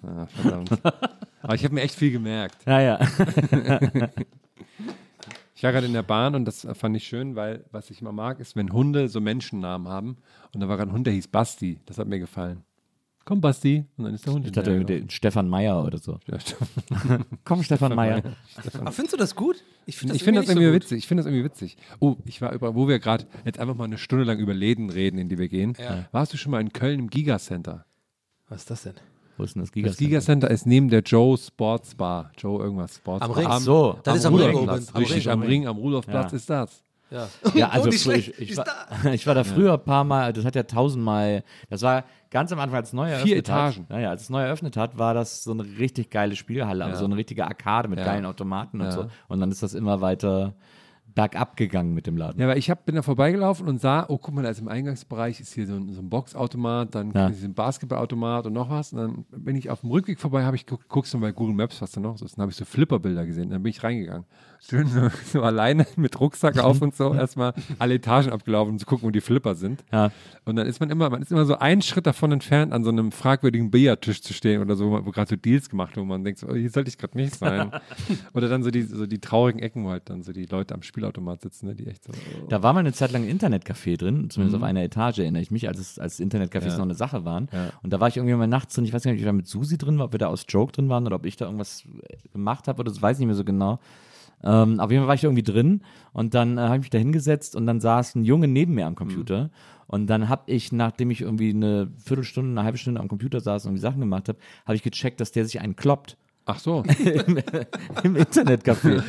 Ah, verdammt. Aber ich habe mir echt viel gemerkt. ja. ja. Ich war gerade in der Bahn und das fand ich schön, weil was ich immer mag, ist, wenn Hunde so Menschennamen haben. Und da war gerade ein Hund, der hieß Basti. Das hat mir gefallen. Komm, Basti. Und dann ist der Hund Ich dachte, der Stefan Meyer oder so. gelaufen. Komm, Stefan Meyer. Aber findest du das gut? Ich finde Ich finde das irgendwie so witzig. Ich finde das irgendwie witzig. Oh, ich war über, wo wir gerade jetzt einfach mal eine Stunde lang über Läden reden, in die wir gehen. Ja. Warst du schon mal in Köln im Gigacenter? Was ist das denn? Wo ist denn das Das Gigacenter? Gigacenter ist neben der Joe Sports Bar. Joe irgendwas Sports Am Bar. Ring. Ach so. Das am ist am Ring. Am Richtig, Ring. am Ring, am Rudolfplatz Ja. ist das. Ja. Ja, also Oh, schlecht, ich, ich, war, ich war da früher ein paar Mal, das hat ja tausendmal, das war ganz am Anfang, als es neu eröffnet Etagen. hat. Naja, als es neu eröffnet hat, war das so eine richtig geile Spielhalle, also so eine richtige Arkade mit Ja. geilen Automaten und Ja. so. Und dann ist das immer weiter bergab gegangen mit dem Laden. Ja, aber ich hab, bin da vorbeigelaufen und sah, oh, guck mal, da ist im Eingangsbereich ist hier so ein, so ein Boxautomat, dann Ja. ist ein Basketballautomat und noch was. Und dann bin ich auf dem Rückweg vorbei, habe ich guckst du mal bei Google Maps, was da noch so ist. Dann habe ich so Flipperbilder gesehen. Dann bin ich reingegangen. Schön so, so alleine mit Rucksack auf und so, erstmal alle Etagen abgelaufen, um zu gucken, wo die Flipper sind. Ja. Und dann ist man immer, man ist immer so einen Schritt davon entfernt, an so einem fragwürdigen Billardtisch zu stehen oder so, wo, gerade so Deals gemacht werden, wo man denkt, so, oh, hier sollte ich gerade nicht sein. oder dann so die, so die traurigen Ecken, wo halt dann so die Leute am Spielautomat sitzen, ne, die echt so. Oh. Da war mal eine Zeit lang ein Internetcafé drin, zumindest auf einer Etage, erinnere ich mich, als, es, als Internetcafés noch eine Sache waren. Ja. Und da war ich irgendwie mal nachts drin, ich weiß gar nicht, ob ich da mit Susi drin war, ob wir da aus Joke drin waren oder ob ich da irgendwas äh, gemacht habe oder das weiß ich nicht mehr so genau. Ähm, auf jeden Fall war ich da irgendwie drin und dann äh, habe ich mich da hingesetzt und dann saß ein Junge neben mir am Computer. Und dann habe ich, nachdem ich irgendwie eine Viertelstunde, eine halbe Stunde am Computer saß und irgendwie Sachen gemacht habe, habe ich gecheckt, dass der sich einen kloppt Ach so. im Internetcafé.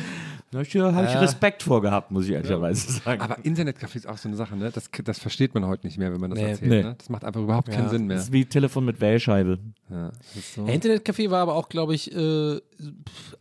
Da habe ich, hab ich Respekt vorgehabt, muss ich ehrlicherweise sagen. Aber Internetcafé ist auch so eine Sache, ne? Das, das versteht man heute nicht mehr, wenn man das Nee. erzählt. Nee. Ne? Das macht einfach überhaupt keinen Sinn mehr. Das ist wie Telefon mit Wählscheibe. Ja, so. Ja, Internetcafé war aber auch, glaube ich, äh,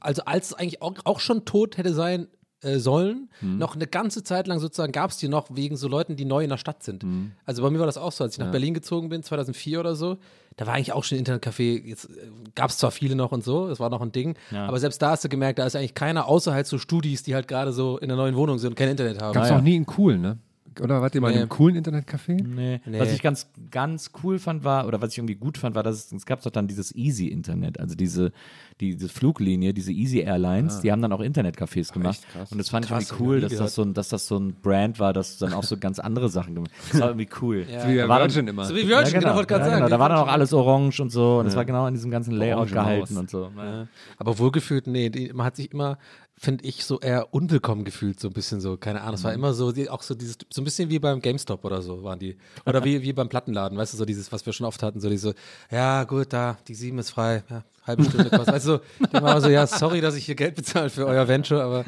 also als es eigentlich auch, auch schon tot hätte sein äh, sollen, noch eine ganze Zeit lang sozusagen gab es die noch wegen so Leuten, die neu in der Stadt sind. Also bei mir war das auch so, als ich nach Berlin gezogen bin, 2004 oder so, da war eigentlich auch schon Internetcafé, jetzt gab es zwar viele noch und so, das war noch ein Ding, aber selbst da hast du gemerkt, da ist eigentlich keiner außer halt so Studis, die halt gerade so in der neuen Wohnung sind und kein Internet haben. Gab es ja. auch nie in cool, ne? Oder wart ihr mal in Nee. einem coolen Internetcafé? Nee. Nee. Was ich ganz, ganz cool fand war, oder was ich irgendwie gut fand, war, dass es, es gab doch dann dieses Easy-Internet, also diese, diese Fluglinie, diese Easy Airlines, die haben dann auch Internetcafés gemacht. echt krass. Und das fand Krass, ich irgendwie cool, dass das, so ein, dass das so ein Brand war, das dann auch so ganz andere Sachen gemacht hat. Das war irgendwie cool. Wie bei Da war dann- Virgin immer. So wie Virgin, ja, genau, wollte gerade ja, sagen. genau. Da war dann auch alles orange und so. Und es war genau in diesem ganzen Layout Orange gehalten Maus. und so. Ja. Aber wohlgefühlt, nee, die, man hat sich immer, finde ich, so eher unwillkommen gefühlt, so ein bisschen so, keine Ahnung, es Mhm. war immer so, auch so dieses, so ein bisschen wie beim GameStop oder so waren die. Oder wie, wie beim Plattenladen, weißt du, so dieses, was wir schon oft hatten, so diese, ja gut, da, die sieben ist frei, ja, halbe Stunde kostet. Weißt du, so, die waren so, ja, sorry, dass ich hier Geld bezahle für euer Venture, aber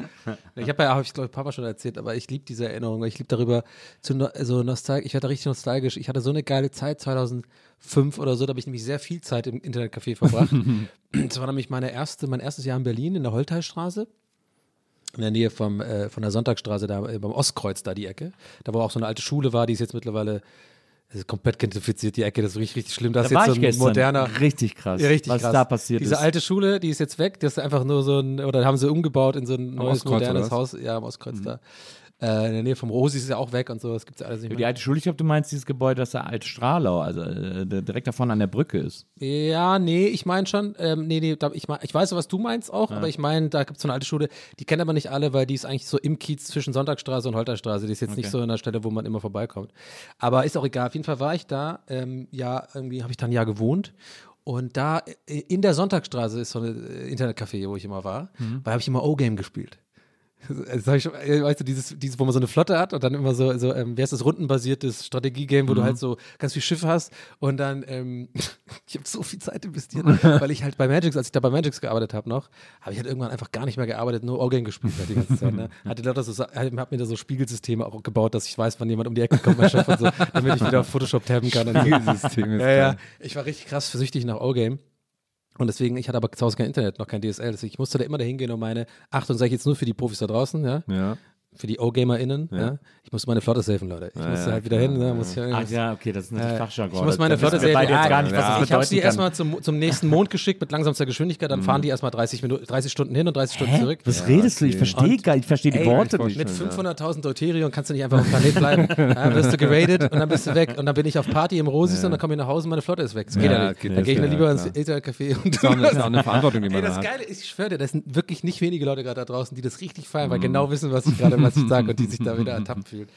ich habe ja, habe ich glaube ich Papa schon erzählt, aber ich liebe diese Erinnerung, ich liebe darüber, zu, no- so nostalgisch, ich werde richtig nostalgisch, ich hatte so eine geile Zeit 2005 oder so, da habe ich nämlich sehr viel Zeit im Internetcafé verbracht. Das war nämlich meine erste, mein erstes Jahr in Berlin in der Holteilstraße. In der Nähe vom, äh, von der Sonntagstraße, da äh, beim Ostkreuz, da die Ecke. Da wo auch so eine alte Schule war, die ist jetzt mittlerweile das ist komplett gentrifiziert, die Ecke, das ist richtig, richtig schlimm. Da, Da ist jetzt so ein gestern. moderner. Richtig krass. Richtig was krass. da passiert Diese ist. alte Schule, die ist jetzt weg. Das ist einfach nur so ein, oder haben sie umgebaut in so ein neues, Ostkreuz, modernes? Haus. Ja, am Ostkreuz da. Äh, in der Nähe vom Rosi ist ja auch weg und so. Das gibt's ja alles nicht Die mehr. alte Schule, ich glaube, du meinst dieses Gebäude, das da Alt-Stralau, also äh, direkt davon an der Brücke ist. Ja, nee, ich meine schon, ähm, nee, nee, da, ich, mein, ich weiß, was du meinst auch, aber ich meine, da gibt es so eine alte Schule, die kennen aber nicht alle, weil die ist eigentlich so im Kiez zwischen Sonntagsstraße und Holterstraße. Die ist jetzt nicht so in der Stelle, wo man immer vorbeikommt. Aber ist auch egal. Auf jeden Fall war ich da, ähm, ja, irgendwie habe ich da ein Jahr gewohnt. Und da äh, in der Sonntagsstraße ist so ein Internetcafé, wo ich immer war, weil habe ich immer O-Game gespielt. Hab ich schon, äh, weißt du, dieses, dieses, wo man so eine Flotte hat und dann immer so, so ähm, wie heißt das, rundenbasiertes Strategiegame, wo du halt so ganz viel Schiffe hast und dann, ähm, ich habe so viel Zeit investiert, weil ich halt bei Magix, als ich da bei Magix gearbeitet habe noch, habe ich halt irgendwann einfach gar nicht mehr gearbeitet, nur O-Game gespielt halt die ganze Zeit. Ne? Hatte lauter so, hab mir da so Spiegelsysteme auch gebaut, dass ich weiß, wann jemand um die Ecke kommt, mein Chef und so, damit ich wieder auf Photoshop tabben kann. Und Spiegelsystem ist ja, ja. Ich war richtig krass süchtig nach O-Game. Und deswegen, ich hatte aber zu Hause kein Internet, noch kein DSL. Deswegen, ich musste da immer dahin gehen und meine, Achtung, sage ich jetzt nur für die Profis da draußen, ja, Ja. Für die O-GamerInnen, ja. ich musste meine Flotte safen, Leute. Ich ja, halt wieder hin, ne, muss ich ja, Ach ja, okay, das ist natürlich äh, Fachjargon. ich muss meine Da Flotte safen. Ja, gar nicht, was ja. das ich habe sie erstmal zum, zum nächsten Mond geschickt mit langsamster Geschwindigkeit, dann fahren die erstmal 30, Minuten, 30 Stunden hin und 30 Stunden zurück. Was redest du? Ich verstehe gar ich verstehe die Ey, Worte ich nicht. Mit Schön, 500.000 Deuterium kannst du nicht einfach auf dem Planet bleiben. ja, wirst du geradet und dann bist du weg. Und dann bin ich auf Party im Rosis und dann komme ich nach Hause und meine Flotte ist weg. Das geht Ja, ja nicht. dann gehe ich mir ja, lieber ins und Das ist auch eine, Verantwortung, die man da das hat. Geile ist, ich schwöre dir, das sind wirklich nicht wenige Leute gerade da draußen, die das richtig feiern, weil genau wissen, was ich gerade was ich sage und die sich da wieder ertappt fühlen.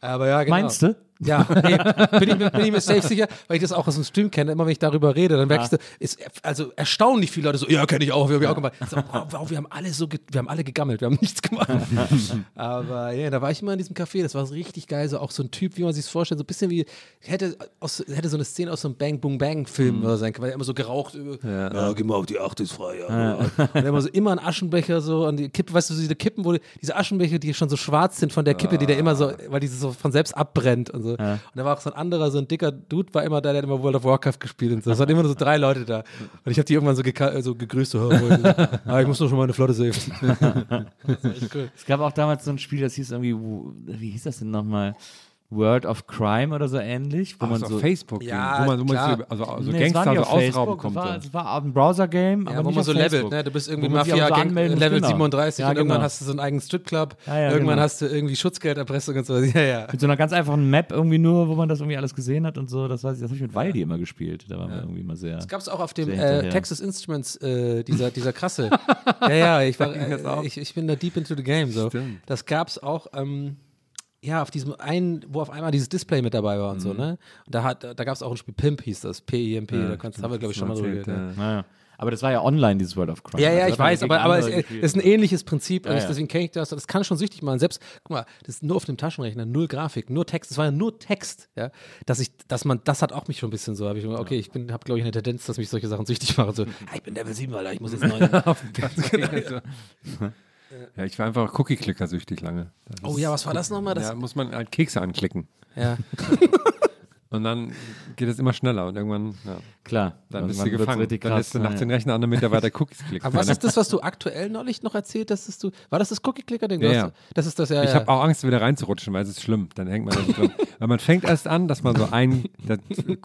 Aber ja, genau. Meinst du? Ja, nee, bin, ich, mir- bin ich mir safe sicher, weil ich das auch aus dem Stream kenne. Immer wenn ich darüber rede, dann merkst du, ist also erstaunlich viele Leute so, ja, kenne ich auch, wir haben ja auch gemacht. So, wow, wow, wir haben alle so, wir haben alle gegammelt, wir haben nichts gemacht. Aber ja, da war ich immer in diesem Café, das war so richtig geil, so auch so ein Typ, wie man sich vorstellt, so ein bisschen wie, hätte, aus, hätte so eine Szene aus so einem Bang Boom Bang Film oder sein können, weil er immer so geraucht, ja, ja geh mal auf die Acht ist frei, ja. Und immer so immer ein Aschenbecher so an die Kippe, weißt du, so diese Kippen, wo die, diese Aschenbecher, die schon so schwarz sind von der Kippe, die der immer so, weil die so von selbst abbrennt und so. Und da war auch so ein anderer, so ein dicker Dude, war immer da, der hat immer World of Warcraft gespielt und so. Es waren immer nur so drei Leute da. Und ich habe die irgendwann so, geka- so gegrüßt, so, ah, ich muss doch schon mal eine Flotte safen. das war echt cool. Es gab auch damals so ein Spiel, das hieß irgendwie, wie hieß das denn nochmal? World of Crime oder so ähnlich, wo Ach, man so so auf Facebook, Ja, wo man, wo man klar. so, also, also Nee, Gangster so ausrauben Facebook, kommt. Es war, es war ein Browser-Game, aber Ja, wo nicht man so levelt, ne? Du bist irgendwie Wo auch so Mafia anmelden Level genau. 37 Ja, und irgendwann genau. hast du so einen eigenen Stripclub. Ja, ja, irgendwann genau. hast du irgendwie Schutzgelderpressung und so. Ja, ja. Mit so einer ganz einfachen Map irgendwie nur, wo man das irgendwie alles gesehen hat und so. Das weiß ich, das habe ich mit Waldi immer gespielt. Da waren wir irgendwie immer sehr. Das gab es auch auf dem äh. Texas Instruments, äh, dieser, dieser krasse. ja, ja, ich, war, äh, ich, ich bin da deep into the game. So. Stimmt. Das gab es auch, ähm, ja, auf diesem einen, wo auf einmal dieses Display mit dabei war und Mhm. so, ne? Und da, hat, da gab es auch ein Spiel Pimp, hieß das, P-I-M-P, da kannst, haben wir, glaube ich, schon mal drüber geredet. ja. Naja. Aber das war ja online, dieses World of Crime. Ja, ja, Also ich weiß, aber, aber es es ist ein ähnliches Prinzip. Ja, ja. Deswegen kenne ich das. Das kann schon süchtig machen. Selbst, guck mal, das ist nur auf dem Taschenrechner, null Grafik, nur Text. Das war ja nur Text. Ja, dass ich, dass man, das hat auch mich schon ein bisschen so. Hab ich, okay, ich bin, habe glaube ich eine Tendenz, dass mich solche Sachen süchtig machen. So, ah, ich bin Level 7, Alter, ich muss jetzt neu. Ja, ich war einfach Cookie-Clicker süchtig lange. Das oh ja, was war das nochmal? Das, Ja, muss man halt Kekse anklicken. ja. Und dann geht es immer schneller und irgendwann, ja, Klar, dann bist du gefangen. Richtig dann krass, lässt du nachts ja. den Rechner an, damit er weiter Cookies klickt. Aber was ist das, was du aktuell neulich noch erzählt hast? dass du, war das das Cookie-Clicker-Ding? Ja, ja. Das ist das, ja. Ich ja. habe auch Angst, wieder reinzurutschen, weil es ist schlimm. Dann hängt man da so drin. Weil man fängt erst an, dass man so ein, da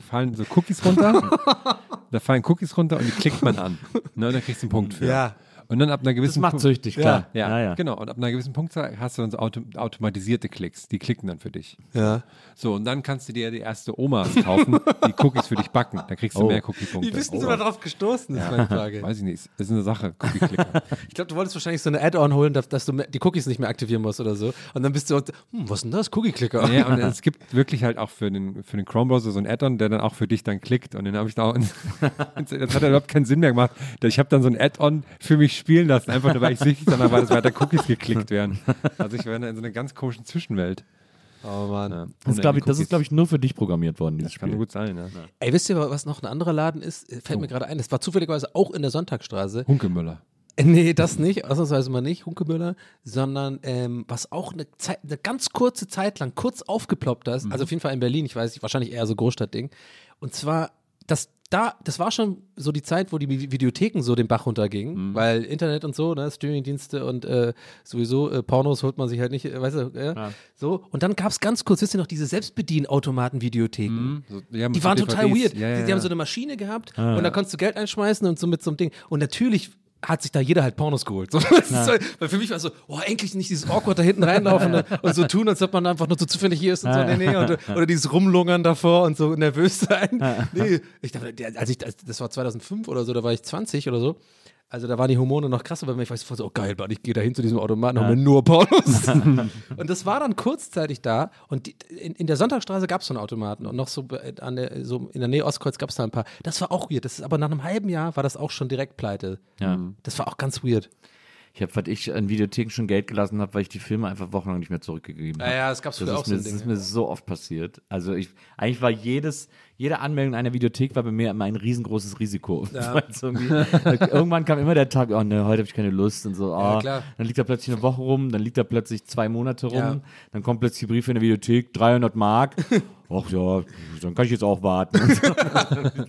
fallen so Cookies runter, da fallen Cookies runter und die klickt man an. Ne, und dann kriegst du einen Punkt für. Ja. Und dann ab einer Das gewissen macht Punkt- süchtig, klar. Ja, ja, ja. genau. Und ab einer gewissen Punktzahl hast du dann so auto automatisierte Klicks, die klicken dann für dich. Ja. So, und dann kannst du dir die erste Omas kaufen, die Cookies für dich backen. Da kriegst du Oh. mehr Cookie-Punkte. Wie bist denn Oh. du da drauf gestoßen, ist meine Frage. Weiß ich nicht. Ist eine Sache, Cookie-Clicker. Ich glaube, du wolltest wahrscheinlich so eine Add-on holen, dass, dass du die Cookies nicht mehr aktivieren musst oder so. Und dann bist du, hm, was ist denn das? Cookie-Clicker. ja, und es gibt wirklich halt auch für den, für den Chrome-Browser so ein Add-on, der dann auch für dich dann klickt. Und den habe ich da auch. das hat ja überhaupt keinen Sinn mehr gemacht. Ich habe dann so ein Add-on für mich spielen lassen, einfach nur, weil ich süchtig danach war, dass weiter Cookies geklickt werden. Also ich war in so einer ganz komischen Zwischenwelt. Oh Mann. Ja. Das ist, glaube ich, das ist, glaube ich, nur für dich programmiert worden, dieses Das kann Spiel. gut sein, ja. Ey, wisst ihr, was noch ein anderer Laden ist? Fällt mir gerade ein. Das war zufälligerweise auch in der Sonntagstraße. Hunkemüller. Äh, Nee, das nicht, ausnahmsweise mal nicht, Hunkemüller, sondern ähm, was auch eine, Zeit, eine ganz kurze Zeit lang kurz aufgeploppt ist, also auf jeden Fall in Berlin, ich weiß nicht, wahrscheinlich eher so Großstadtding. Und zwar, das da, das war schon so die Zeit, wo die Vi- Videotheken so den Bach runtergingen, weil Internet und so, ne, Streamingdienste und äh, sowieso äh, Pornos holt man sich halt nicht, äh, weißt du, äh, so. Und dann gab es ganz kurz, wisst ihr noch, diese Selbstbedienautomaten-Videotheken. So, ja, Die so waren total DVDs. weird. Ja, ja, die, die ja. haben so eine Maschine gehabt und da konntest du Geld einschmeißen und so mit so einem Ding. Und natürlich hat sich da jeder halt Pornos geholt. So, ist so, weil für mich war es so, oh, endlich nicht dieses Awkward da hinten reinlaufen und, und so tun, als ob man einfach nur so zufällig hier ist und so, nee, nee, und, oder dieses Rumlungern davor und so nervös sein. Nee, ich dachte, als ich, das war 2005 oder so, da war ich 20 oder so. Also da waren die Hormone noch krasser, weil ich weiß so, oh geil, Mann, ich gehe da hin zu diesem Automaten und hol mir nur Pornos. und das war dann kurzzeitig da und die, in, in der Sonntagsstraße gab es so einen Automaten und noch so, an der, so in der Nähe Ostkreuz gab es da ein paar. Das war auch weird. Das ist aber nach einem halben Jahr war das auch schon direkt pleite. Ja. Das war auch ganz weird. Ich habe, weil ich an Videotheken schon Geld gelassen habe, weil ich die Filme einfach wochenlang nicht mehr zurückgegeben habe. Ja, ja, das gab's früher ist auch so mir, Das Ding, ist mir so oft passiert. Also ich, eigentlich war jedes, jede Anmeldung einer Videothek war bei mir immer ein riesengroßes Risiko. Irgendwie- Irgendwann kam immer der Tag, oh ne, heute habe ich keine Lust und so. Oh, Ja, klar. Dann liegt da plötzlich eine Woche rum, dann liegt da plötzlich zwei Monate rum, Ja. dann kommt plötzlich ein Brief in der Videothek, 300 Mark. Ach ja, dann kann ich jetzt auch warten.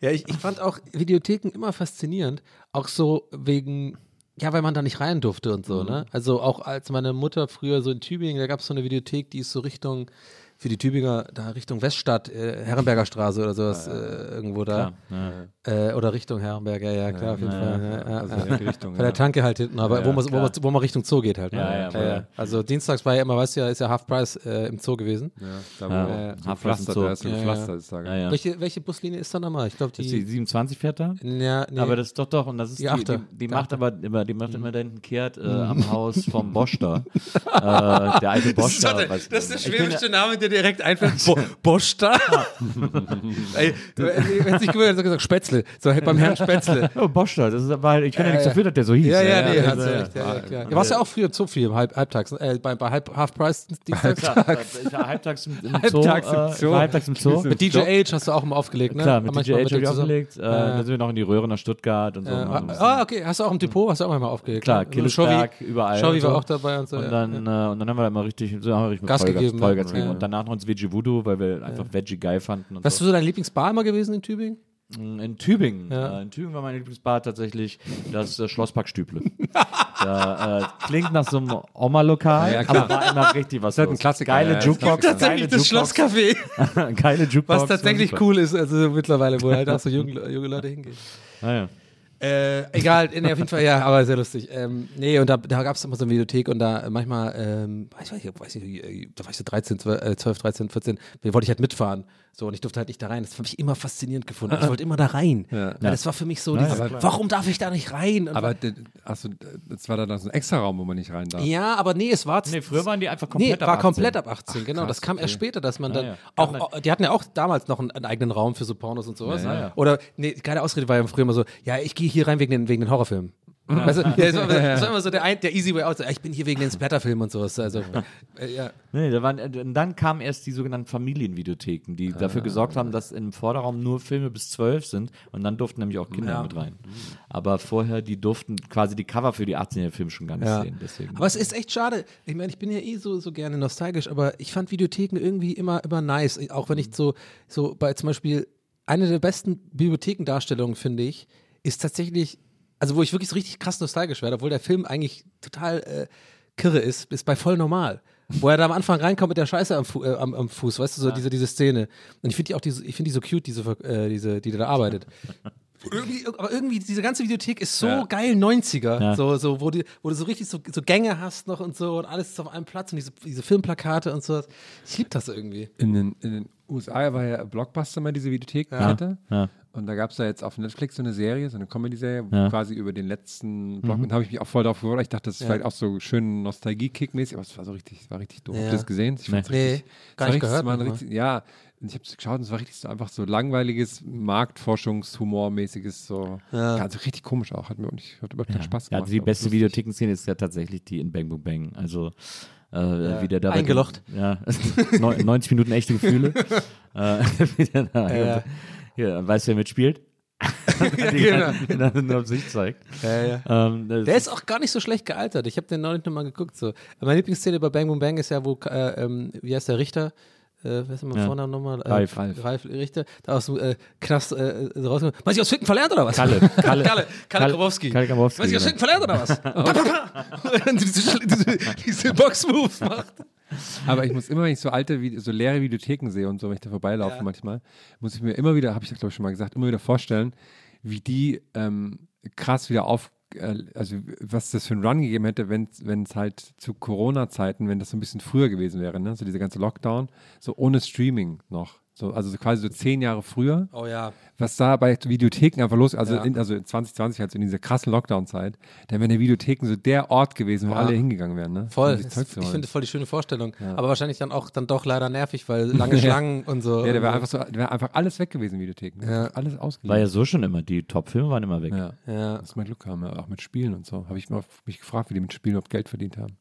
Ja, ich, ich fand auch Videotheken immer faszinierend. Auch so wegen, ja, weil man da nicht rein durfte und so, ne? Also auch als meine Mutter früher so in Tübingen, da gab es so eine Videothek, die ist so Richtung, für die Tübinger, da Richtung Weststadt, äh, Herrenberger Straße oder sowas, äh, irgendwo da. Äh, oder Richtung Herrenberg, ja, ja, klar, auf jeden Fall. Ja, ja, Also ja. Richtung. Bei der Tanke halt hinten, aber wo, man, wo, man, wo man Richtung Zoo geht halt. Ne? Ja, ja, voll, ja. Also dienstags war ja immer, weißt du ja, ist ja Half Price äh, im Zoo gewesen. Ja, da wo Zoo. da ist ein. Pflaster ist da. Welche, welche Buslinie ist da nochmal? Ich glaube, Ist die die. 27 fährt da? Ja, nee. Aber das ist doch doch, und das ist Die die, die, die macht aber immer, die macht immer da hinten kehrt äh, am Haus vom Bosch da. äh, der alte Bosch da. was- Ich bin ja- Name, der direkt einfällt. Bo Bosch da. Wenn er gesagt Spätzle. So halt beim Herrn Spätzle. Oh, Bosch da, das ist, weil ich kann ja nichts dafür, dass der so hieß. Ja, ja, nee, ja, hast du recht. Ja. Ja, warst ja auch früher so viel, halb, halbtags, äh, bei, bei halb, Half Price Dienstags. Klar, ich war halbtags im, im Zoo. Halbtags im äh, Zoo. war halbtags im Zoo. Mit DJ Age hast du auch immer aufgelegt, ne? Klar, mit DJ Age habe ich aufgelegt. Äh, Dann sind wir noch in die Röhre nach Stuttgart und so. Ah, okay. Hast du auch im Depot, hast du auch manchmal aufgelegt? Klar, ne? Killesberg, Shovi- überall. Shovi war so. auch dabei und so. Und dann, äh, und dann haben wir da immer richtig, so Gas gegeben, ne? Und danach noch ins Veggie Voodoo, weil wir einfach Veggie geil fanden. Was ist so. so dein Lieblingsbar immer gewesen in Tübingen? In Tübingen. Ja. Äh, in Tübingen war mein Lieblingsbar tatsächlich das äh, Schlosspark Stüble. da, äh, klingt nach so einem Oma-Lokal, Ja, aber war immer richtig was halt ein. Klassiker, Geile ja, ist Jukebox. Tatsächlich geile das Schlosscafé. Jukebox, Geile Jukebox. Was tatsächlich cool ist, also mittlerweile, wo halt auch so junge, junge Leute hingehen. super. Ah. Äh, egal, nee, auf jeden Fall, ja, aber sehr lustig. Ähm, nee, und da, da gab es immer so eine Videothek und da äh, manchmal, ähm, ich weiß nicht, weiß nicht, da war ich so 13, 12, äh, 12, 13, 14, da wollte ich halt mitfahren. So, und ich durfte halt nicht da rein. Das habe ich immer faszinierend gefunden. Ich wollte immer da rein. Ja. Weil das war für mich so Ja, dieses, ja, warum darf ich da nicht rein? Und Aber achso, das war dann so ein extra Raum, wo man nicht rein darf. ja, aber nee, es war. Nee, früher waren die einfach Nee, komplett ab war 18. komplett ab 18, genau. krass, das kam erst okay. später, dass man dann ja. auch, auch, die hatten ja auch damals noch einen, einen eigenen Raum für so Pornos und sowas. Ja, ja. Oder, nee, keine Ausrede war ja früher immer so, ja, ich gehe hier rein wegen den, wegen den Horrorfilmen. Weißt du, ja, das, war, das war immer so der, ein, der easy way out. so, Ich bin hier wegen den Splatterfilmen und sowas. Also, äh, ja. Nee, da waren, äh, und dann kamen erst die sogenannten Familienvideotheken, die dafür gesorgt haben, dass im Vorderraum nur Filme bis zwölf sind und dann durften nämlich auch Kinder mit rein. Aber vorher, die durften quasi die Cover für die 18-jährigen Filme schon gar nicht Ja. sehen. Deswegen. Aber es ist echt schade. Ich meine, ich bin ja eh so, so gerne nostalgisch, aber ich fand Videotheken irgendwie immer, immer nice. Auch wenn ich so, so bei zum Beispiel eine der besten Bibliothekendarstellungen, finde ich, ist tatsächlich, also wo ich wirklich so richtig krass nostalgisch werde, obwohl der Film eigentlich total äh, kirre ist, ist bei voll normal. Wo er da am Anfang reinkommt mit der Scheiße am, Fu äh, am, am Fuß, weißt du, so diese, diese Szene. Und ich finde die auch diese, ich finde die so cute, diese, äh, diese, die da arbeitet. Irgendwie, aber irgendwie, diese ganze Videothek ist so Ja. geil 90er. Ja. So, so, wo, du, wo du so richtig so, so Gänge hast noch und so und alles ist auf einem Platz und diese, diese Filmplakate und so. Ich liebe das irgendwie. In den, in den USA war ja Blockbuster mal diese Videothekkette. Ja. Und da gab es da jetzt auf Netflix so eine Serie, so eine Comedy-Serie, Ja. Mhm. quasi über den letzten Block. Und da habe ich mich auch voll drauf gefreut. Ich dachte, das ist vielleicht auch so schön Nostalgie-Kick-mäßig, aber es war so richtig, es war richtig doof. Ja. Habt ihr das gesehen? Ich fand's Nee, richtig, gar es war nicht richtig, gehört mal. richtig, Ja, ich habe es geschaut und es war richtig so einfach so langweiliges Marktforschungshumor-mäßiges, so Ja. also richtig komisch auch. Hat mir auch nicht, hat überhaupt keinen Spaß Ja, gemacht. also die beste. Videothekenszene ist ja tatsächlich die in Bang Boom Bang. Also äh, wie der da Eingelocht. Ja, Neun- 90 Minuten echte Gefühle. äh, wie der da Ja. Hier, weißt du, wer mitspielt? Ja, genau. dann, dann sich zeigt. Ja, ja. Ähm, das Der ist auch gar nicht so schlecht gealtert. Ich habe den neulich nochmal geguckt. So. Meine Lieblingsszene bei Bang Boom Bang ist ja, wo, äh, ähm, wie heißt der Richter? Äh, wer ist denn mein Ja. Vorname nochmal? Äh, Ralf. Ralf. Ralf Richter. Da aus dem äh, Knast äh, rausgekommen. Meinst du, aus Ficken verlernt oder was? Kalle. Kalle. Kalle, Kalle Kowalski. Kalle Kowalski, Meinst du, aus genau. Ficken verlernt oder was? Und diese, Schl- diese, diese Box-Moves macht. Aber ich muss immer, wenn ich so alte, so leere Videotheken sehe und so, wenn ich da vorbeilaufe Ja. manchmal, muss ich mir immer wieder, habe ich glaube ich schon mal gesagt, immer wieder vorstellen, wie die ähm, krass wieder auf, äh, also was das für einen Run gegeben hätte, wenn es halt zu Corona-Zeiten, wenn das so ein bisschen früher gewesen wäre, ne? so diese ganze Lockdown, so ohne Streaming noch. So, also so quasi so zehn Jahre früher, Oh ja. was da bei Videotheken einfach los, also, Ja. in, also in 2020, also in dieser krassen Lockdown-Zeit, dann wären die Videotheken so der Ort gewesen, wo Ja. alle hingegangen wären. Ne? Voll. Um Zeug Ich finde das voll die schöne Vorstellung. Aber wahrscheinlich dann auch dann doch leider nervig, weil lange Schlangen und so. Ja, der wäre einfach so, wäre einfach alles weg gewesen, Videotheken. Ja. Alles ausgeliehen. war ja so schon immer. Die Top-Filme waren immer weg. ja. Ja. Dass wir Glück haben, ja, auch mit Spielen und so. Habe ich mal mich gefragt, wie die mit Spielen überhaupt Geld verdient haben.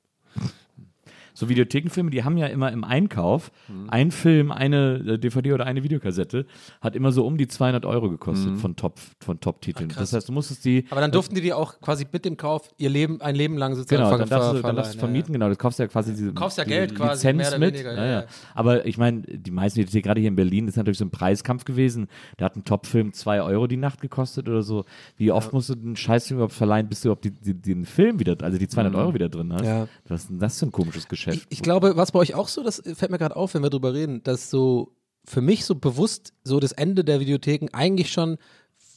So Videothekenfilme, die haben ja immer im Einkauf Mhm. ein Film, eine äh, DVD oder eine Videokassette, hat immer so um die 200 Euro gekostet von Top von Top-Titeln. das heißt, du musstest die Aber dann durften die die auch quasi mit dem Kauf ihr Leben, ein Leben lang sozusagen Genau, dann darfst, du, dann darfst du vermieten, genau. Du kaufst ja quasi diese kaufst ja Geld quasi, Lizenz mehr oder mit. weniger, ja, ja. Aber ich meine, die meisten Videotheken, gerade hier in Berlin, das ist natürlich so ein Preiskampf gewesen. Da hat ein Top-Film 2 Euro die Nacht gekostet oder so. Wie oft musst du den Scheißfilm überhaupt verleihen, bis du überhaupt die, die, den Film wieder, also die 200 Euro wieder drin hast? Mhm. Was ist denn das für ein komisches Geschäft? Ich, ich glaube, was bei euch auch so, das fällt mir gerade auf, wenn wir drüber reden, dass so für mich so bewusst so das Ende der Videotheken eigentlich schon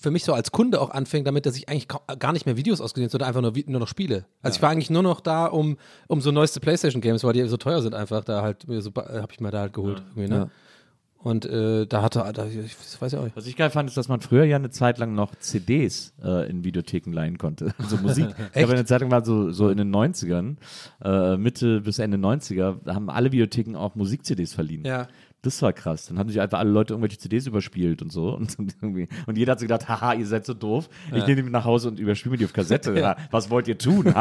für mich so als Kunde auch anfängt, damit dass ich eigentlich gar nicht mehr Videos ausgesehen habe, sondern einfach nur, nur noch Spiele. Also ich war eigentlich nur noch da, um, um so neueste Playstation-Games, weil die so teuer sind einfach, da halt, so, habe ich mir da halt geholt. irgendwie, ne? Ja. Und äh, da hatte, da, ich das weiß ja auch nicht. Was ich geil fand, ist, dass man früher ja eine Zeit lang noch CDs äh, in Videotheken leihen konnte. Also Musik. ich glaube, eine Zeit lang war so, so in den 90ern, äh, Mitte bis Ende 90er, da haben alle Videotheken auch Musik-CDs verliehen. Ja. Das war krass. Dann haben sich einfach alle Leute irgendwelche CDs überspielt und so. Und, irgendwie, und jeder hat sich gedacht, haha, ihr seid so doof. Ich nehme die nach Hause und überspiele mir die auf Kassette. Ja. Was wollt ihr tun?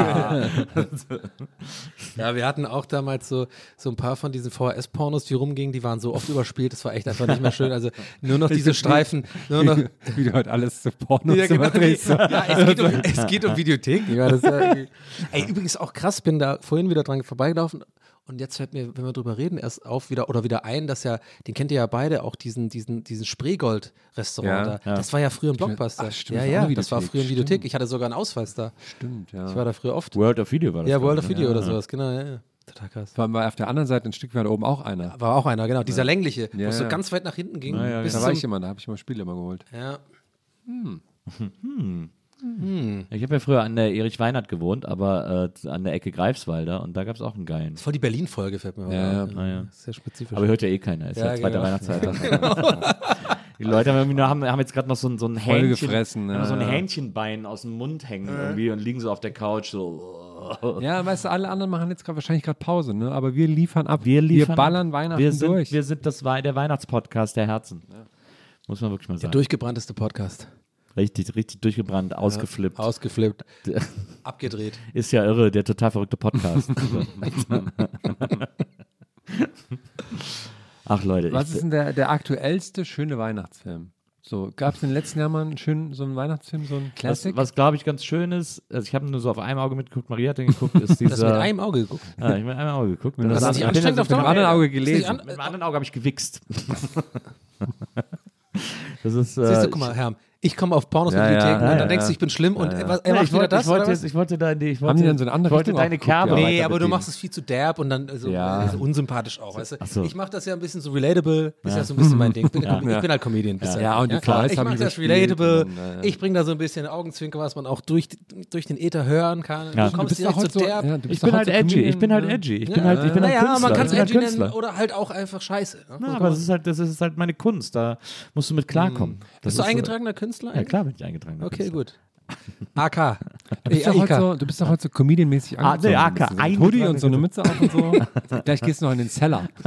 Ja, wir hatten auch damals so, so ein paar von diesen VHS-Pornos, die rumgingen, die waren so oft überspielt, das war echt einfach nicht mehr schön. Also nur noch diese Streifen, nur noch. Wie du heute alles zu Pornos Ja, genau. ja es, geht um, es geht um Videotheken. Ja, das ja irgendwie- Ey, übrigens auch krass, bin da vorhin wieder dran vorbeigelaufen und jetzt fällt mir, wenn wir drüber reden, erst auf wieder oder wieder ein, dass ja, den kennt ihr ja beide auch, diesen, diesen, diesen Spreegold-Restaurant Ja, da. Das war ja früher ein Blockbuster. Ach, stimmt, ja, das war ja, das war früher ein Videothek. stimmt. Ich hatte sogar einen Ausweis da. Stimmt, ja. Ich war da früher oft. World of Video war das. ja, World of ne? Video oder Ja. sowas, genau, ja, ja. Total krass. Vor allem war auf der anderen Seite ein Stück weiter oben auch einer. War auch einer, genau. Dieser längliche, wo Ja, es so ja. ganz weit nach hinten ging. Ja, ja, bis Da war ich immer, da habe ich mal Spiele immer geholt. ja. Ich habe ja früher an der Erich Weinert gewohnt, aber äh, an der Ecke Greifswalder und da gab es auch einen geilen. Voll die Berlin-Folge fällt mir Ja, ja. Ja. Sehr spezifisch. Aber hört ja eh keiner. Ist ja, Ja, zweite genau. Weihnachtszeit. Die Leute haben, irgendwie nur, haben, haben jetzt gerade noch so, ein- so ein Hähnchen, gefressen, ja, so ein ja. Hähnchenbein aus dem Mund hängen irgendwie und liegen so auf der Couch so. Ja, weißt du, alle anderen machen jetzt grad, wahrscheinlich gerade Pause, ne? Aber wir liefern ab. Wir liefern wir ballern ab. Weihnachten wir sind, durch. Wir sind das der Weihnachtspodcast der Herzen. Muss man wirklich mal der sagen. durchgebrannteste Podcast. Richtig, richtig durchgebrannt, ausgeflippt. Ausgeflippt. Abgedreht. Ist ja irre, der total verrückte Podcast. Ach Leute, Was ich, ist denn der, der aktuellste schöne Weihnachtsfilm? So, gab es in den letzten Jahren mal einen schönen, so einen Weihnachtsfilm, so einen was, Classic? was glaube ich ganz schön ist, also ich habe nur so auf einem Auge mitgeguckt, Maria hat den geguckt, ist dieser. Das mit einem Auge geguckt. Ja, ich habe mit einem Auge geguckt. Mit Das dem ist anstrengend auf dem anderen Auge gelesen. an- Mit dem anderen Auge habe ich gewichst. das ist. Äh, Siehst du, guck mal, Herr, ich komme auf Pornos Ja, mit ja, Videotheken ja, und ja, dann denkst ja. du, ich bin schlimm und er, er Ja, macht ich wieder wollte, das ich wollte, ich wollte deine, ich Haben wollte, die dann so eine andere ich wollte deine Kerbe ja? Nee, aber du machst es viel zu derb und dann so, Ja. so unsympathisch auch, weißt du? So. Ich mache das ja ein bisschen so relatable, ist ja, so ein bisschen mein Ding. Ich bin, ich bin halt Comedian. bisschen. Ja, und die Flies Ich mache das relatable, und dann, äh, ich bringe da so ein bisschen Augenzwinker, was man auch durch, durch den Äther hören kann. Ja. Du kommst direkt so- derb. ja, Ich bin doch halt edgy, ich bin halt edgy. Ich bin halt, ich bin halt naja, Künstler. man kann es ich bin halt edgy nennen oder halt auch einfach scheiße. Ne? Aber das ist halt, das ist halt meine Kunst. Da musst du mit klarkommen. Bist du eingetragener Künstler? Ja, klar bin ich eingetragen. Okay, gut. AK. Du bist, doch heute so, du bist doch heute so Comedian-mäßig Ah, angezogen. nee, AK, ein Hoodie und so eine Mütze auf und so. Gleich gehst du noch in den Cellar.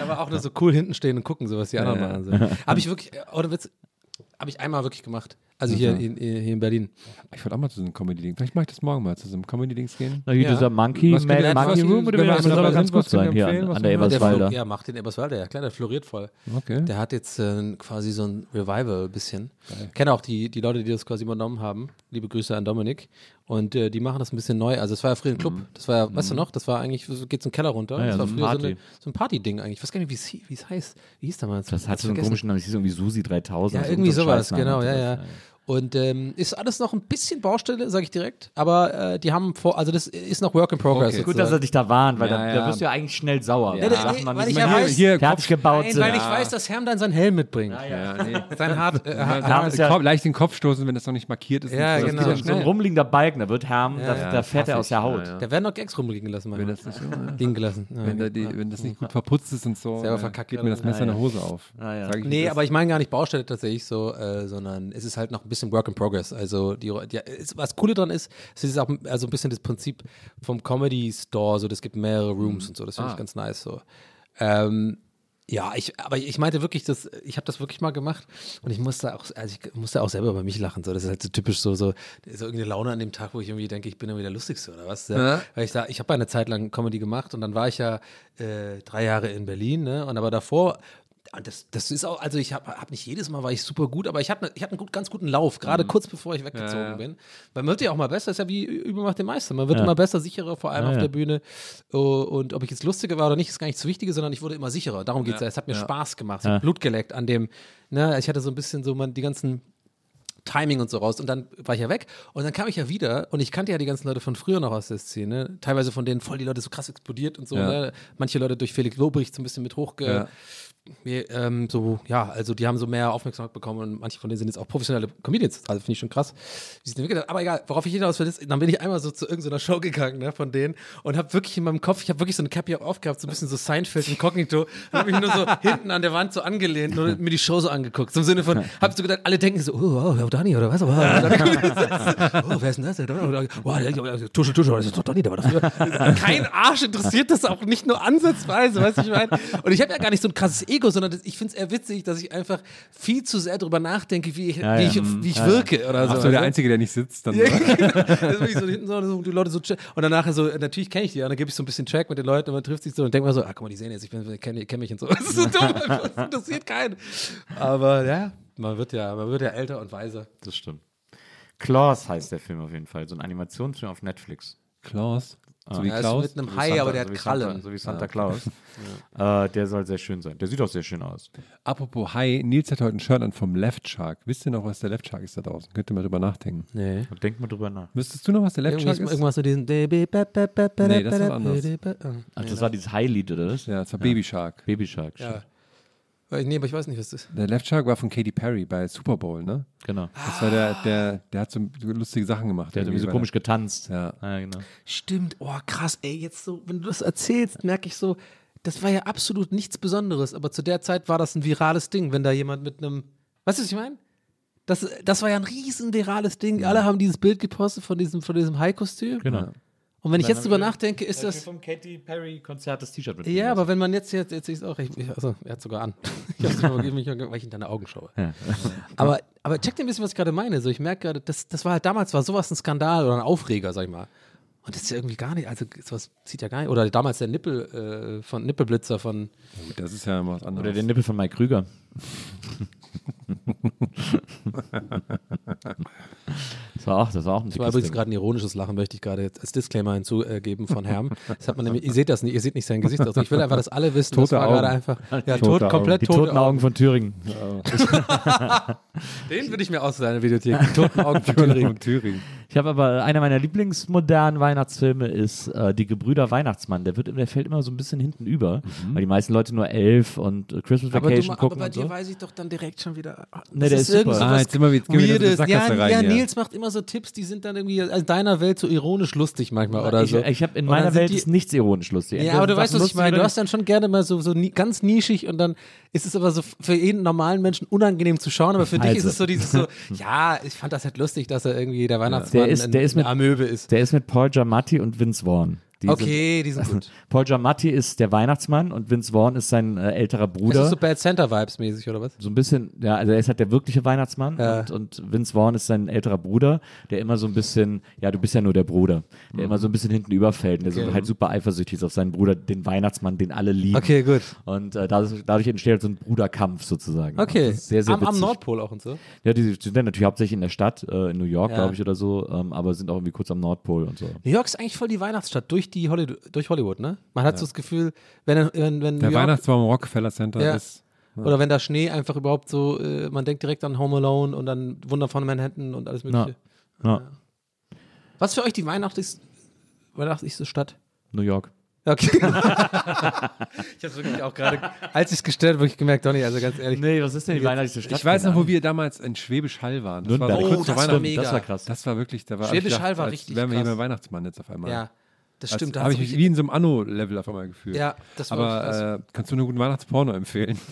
Aber auch nur so cool hinten stehen und gucken, so was die anderen Ja, machen. So. Habe ich wirklich, äh, oder Witz, habe ich einmal wirklich gemacht. Also hier, in, hier in Berlin. Ich wollte auch mal zu so einem Comedy-Ding. Vielleicht mache ich das morgen mal, zu so einem Comedy-Dings gehen. Na, hier Ja. dieser Monkey, Was Man, Monkey was- Room, oder das soll dabei ganz gut sein hier an, an der Eberswalder. ja, macht den Eberswalder, ja klar, der floriert voll. Okay. Der hat jetzt äh, quasi so ein Revival ein bisschen. Ich kenne auch die, die Leute, die das quasi übernommen haben. Liebe Grüße an Dominik. Und äh, die machen das ein bisschen neu. Also es war ja früher ein Club. Das war ja, weißt du noch, das war eigentlich, so geht's in den Keller runter. Ja, das war so ein früher so, Party. eine, so ein Party-Ding eigentlich. Ich weiß gar nicht, wie es es heißt. Wie hieß damals? Das hat Hab's so einen komischen Namen, das hieß irgendwie Susi 3000. Ja, so irgendwie so sowas, genau, ja, ja. Und ähm, ist alles noch ein bisschen Baustelle, sage ich direkt, aber äh, die haben vor, also das ist noch Work in Progress. Okay. Gut, dass er dich da warnt, weil Ja, da, ja. da wirst du ja eigentlich schnell sauer. Ja, das- nee, noch weil nicht ich ja mehr weiß- hier fertig gebaut Nein, sind. weil ich weiß, dass Herm dann seinen Helm mitbringt. Ja, nee. Sein Hart, äh, Ja, Hart, ja- leicht den Kopf stoßen, wenn das noch nicht markiert ist. Ja, so. Das genau. geht ja so ein rumliegender Balken, da wird Herm, da, Ja, da fährt er aus der. Haut. Ja, ja. Da werden noch Gags rumliegen lassen, Wenn das, nicht ja. liegen gelassen. Ja. wenn, das nicht gut verputzt ist und so, Selber verkackt geht mir das. Messer in Ja, der Hose auf. Ja, ja. Wie Nee, das aber ich meine gar nicht Baustelle tatsächlich so, äh, sondern es ist halt noch ein bisschen Work in Progress. Also die, die, was Coole dran ist, es ist auch also ein bisschen das Prinzip vom Comedy Store, so das gibt mehrere Rooms und so, das finde Ah. ich ganz nice so. Ähm, ja, ich, aber ich meinte wirklich, dass ich habe das wirklich mal gemacht und ich musste auch, also ich musste auch selber über mich lachen. So, das ist halt so typisch so, so, so irgendeine Laune an dem Tag, wo ich irgendwie denke, ich bin irgendwie der Lustigste oder was. Ja. Ja. Weil ich da, ich habe eine Zeit lang Comedy gemacht und dann war ich ja äh, drei Jahre in Berlin, ne? Und aber davor das, das ist auch, also ich habe hab nicht jedes Mal war ich super gut, aber ich hatte ich hatte einen gut, ganz guten Lauf, gerade kurz bevor ich weggezogen Mhm. Ja, ja. bin. Weil man wird ja auch mal besser, ist ja wie Übung macht den Meister. Man wird Ja. immer besser, sicherer, vor allem auf der Bühne. Oh, Und ob ich jetzt lustiger war oder nicht, ist gar nicht das Wichtige, sondern ich wurde immer sicherer. Darum geht es ja. Es hat mir Spaß gemacht, so Ja. Blut geleckt an dem, ne, ich hatte so ein bisschen so man, die ganzen Timing und so raus. Und dann war ich ja weg und dann kam ich ja wieder und ich kannte ja die ganzen Leute von früher noch aus der Szene. Teilweise von denen voll die Leute so krass explodiert und so. Ja. Ne? Manche Leute durch Felix Lobrecht so ein bisschen mit hochge. Ja. Ähm, so, ja, also die haben so mehr Aufmerksamkeit bekommen und manche von denen sind jetzt auch professionelle Comedians. Also finde ich schon krass, wie sie es entwickelt haben. Aber egal, worauf ich hinaus will, ist, dann bin ich einmal so zu irgendeiner Show gegangen, ne, von denen und habe wirklich in meinem Kopf, ich habe wirklich so eine Cappy aufgehabt, so ein bisschen so Seinfeld Inkognito habe mich nur so hinten an der Wand so angelehnt und mir die Show so angeguckt. So im Sinne von, hab so gedacht, alle denken so, oh, oh, Donny oder was? Oh, oh, wer ist denn das? Der- Tusche, Tusche, das ist doch Donny, der war früher. Kein Arsch interessiert das auch nicht nur ansatzweise, weißt du, ich meine. Und ich habe ja gar nicht so ein krasses Ego, sondern das, ich finde es eher witzig, dass ich einfach viel zu sehr darüber nachdenke, wie ich, Ja, wie ja. ich, wie ich wirke oder so. Ach so, der du? Einzige, der nicht sitzt. Dann Ja, genau. Das wirklich so hinten so, so die Leute so chill. und dann nachher so, natürlich kenne ich die, und dann gebe ich so ein bisschen Track mit den Leuten und man trifft sich so und denkt mal so, ah, guck mal, die sehen jetzt, ich kenne kenn mich und so. Das ist so dumm, das interessiert keinen. Aber ja, man wird ja, man wird ja älter und weiser. Das stimmt. Klaus heißt der Film auf jeden Fall. So ein Animationsfilm auf Netflix. Klaus. So wie Ja, ist Klaus. mit einem So Hai, Santa- aber der so hat Krallen. Santa, so wie Santa Claus. Äh, der soll sehr schön sein. Der sieht auch sehr schön aus. Apropos Hai, Nils hat heute ein Shirt an vom Left Shark. Wisst ihr noch, was der Left Shark ist da draußen? Könnt ihr mal drüber nachdenken. Nee. Denk mal drüber nach. Wüsstest du noch, was der Left Irgendwas, Shark ist? irgendwas mit diesen. Nee, das ist was anderes. Ach, das war dieses High-Lied, oder das? Ja, es war Baby Shark. Baby Shark. Ja. Weil- Nee, aber ich weiß nicht, was das ist. Der Left Shark war von Katy Perry bei Super Bowl, ne? Genau. Das war der, der, der hat so lustige Sachen gemacht. Der hat irgendwie so komisch getanzt. Ja. ja genau. Stimmt, oh krass, ey, jetzt so, wenn du das erzählst, merke ich so, das war ja absolut nichts Besonderes, aber zu der Zeit war das ein virales Ding, wenn da jemand mit einem, weißt du, was ich meine? Das, das war ja ein riesen virales Ding. Alle haben dieses Bild gepostet von diesem, von diesem High-Kostüm. Genau. Und wenn ich jetzt drüber nachdenke, ist das. vom Katy Perry Konzert das T-Shirt mit. Ja, aber wenn man jetzt, jetzt, jetzt ist auch, ich, also, er hat sogar an. Ich hab's übergeben, mich, weil ich in deine Augen schaue. Aber, aber check dir ein bisschen, was ich gerade meine. So, ich merke gerade, das, das war halt damals war sowas ein Skandal oder ein Aufreger, sag ich mal. Und das ist ja irgendwie gar nicht, also sowas zieht ja gar nicht. Oder damals der Nippel äh, von Nippelblitzer von. Das ist ja was anderes. Oder den Nippel von Mike Krüger. Das war auch, das war auch ein Das war übrigens gerade ein ironisches Lachen, möchte ich gerade jetzt als Disclaimer hinzugeben von Herm. Das hat man nämlich, ihr seht das nicht, ihr seht nicht sein Gesicht aus. Ich will einfach, dass alle wissen, das Tote war gerade Augen. einfach, ja, tot, Augen. komplett Die tote toten Augen von Thüringen. Den würde ich mir ausleihen in der Videothek. Die toten Augen von Thüringen. Thüringen. Ich habe aber einer meiner Lieblingsmodernen Weihnachtsfilme ist äh, Die Gebrüder Weihnachtsmann. Der wird der fällt immer so ein bisschen hinten über, weil die meisten Leute nur Elf und äh, Christmas Mhm. Aber, du, Vacation aber gucken bei und so. weiß ich doch dann direkt schon wieder. Nee, der das ist super. so Ah, jetzt sind wir- jetzt gehen wir wieder in. Sackgasse ja, rein ja, hier. Nils macht immer so Tipps, die sind dann irgendwie aus deiner Welt so ironisch lustig manchmal oder ich so. ich habe in Und meiner Welt die- ist nichts ironisch lustig. Ja, aber du weißt, was ich meine. Du hast dann schon gerne mal so, so ni ganz nischig und dann ist es aber so für jeden normalen Menschen unangenehm zu schauen, aber für dich ist Also. es so dieses so, ja, ich fand das halt lustig, dass er irgendwie der Weihnachtsmann Der ist- der ist mit- Amöbe ist. Der ist mit Paul Giamatti und Vince Vaughn. Die Okay, die sind gut. Sind, Paul Giamatti ist der Weihnachtsmann und Vince Vaughn ist sein äh, älterer Das Bruder. ist so Bad Center Vibes mäßig oder was? so ein bisschen, ja, also er ist halt der wirkliche Weihnachtsmann Ja. und, und Vince Vaughn ist sein älterer Bruder, der immer so ein bisschen, ja, du bist ja nur der Bruder, der immer so ein bisschen hinten überfällt, und der so Okay. halt super eifersüchtig ist auf seinen Bruder, den Weihnachtsmann, den alle lieben. Okay, gut. Und äh, dadurch, dadurch entsteht halt so ein Bruderkampf sozusagen. Okay. Das sehr, sehr am, am. Nordpol auch und so. Ja, die sind dann natürlich hauptsächlich in der Stadt, äh, in New York, Ja. glaube ich, oder so, ähm, aber sind auch irgendwie kurz am Nordpol und so. New York ist eigentlich voll die Weihnachtsstadt durch die Hollywood, durch Hollywood, ne? Man hat so das Gefühl, wenn, wenn, wenn Der New York, Weihnachtsbaum im Rockefeller Center Ja. ist. oder wenn da Schnee einfach überhaupt so, äh, man denkt direkt an Home Alone und dann Wunder von Manhattan und alles mögliche. Ja, Was für euch die weihnachtlichste, weihnachtlichste Stadt? New York. Okay. ich hab's wirklich auch gerade, als ich es gestellt habe, wirklich gemerkt, Donny, also ganz ehrlich. Nee, was ist denn die weihnachtlichste Stadt? Ich weiß noch, wo wir damals in Schwäbisch Hall waren. Das Nürnberg. war so Oh, das war mega. Das war krass. Das war wirklich, da war Schwäbisch Hall war richtig wären wir hier krass. beim Weihnachtsmann jetzt auf einmal. Ja, das stimmt. Da habe hast ich mich wie in so einem Anno-Level auf einmal gefühlt. ja, das war. Aber äh, kannst du einen guten Weihnachtsporno empfehlen?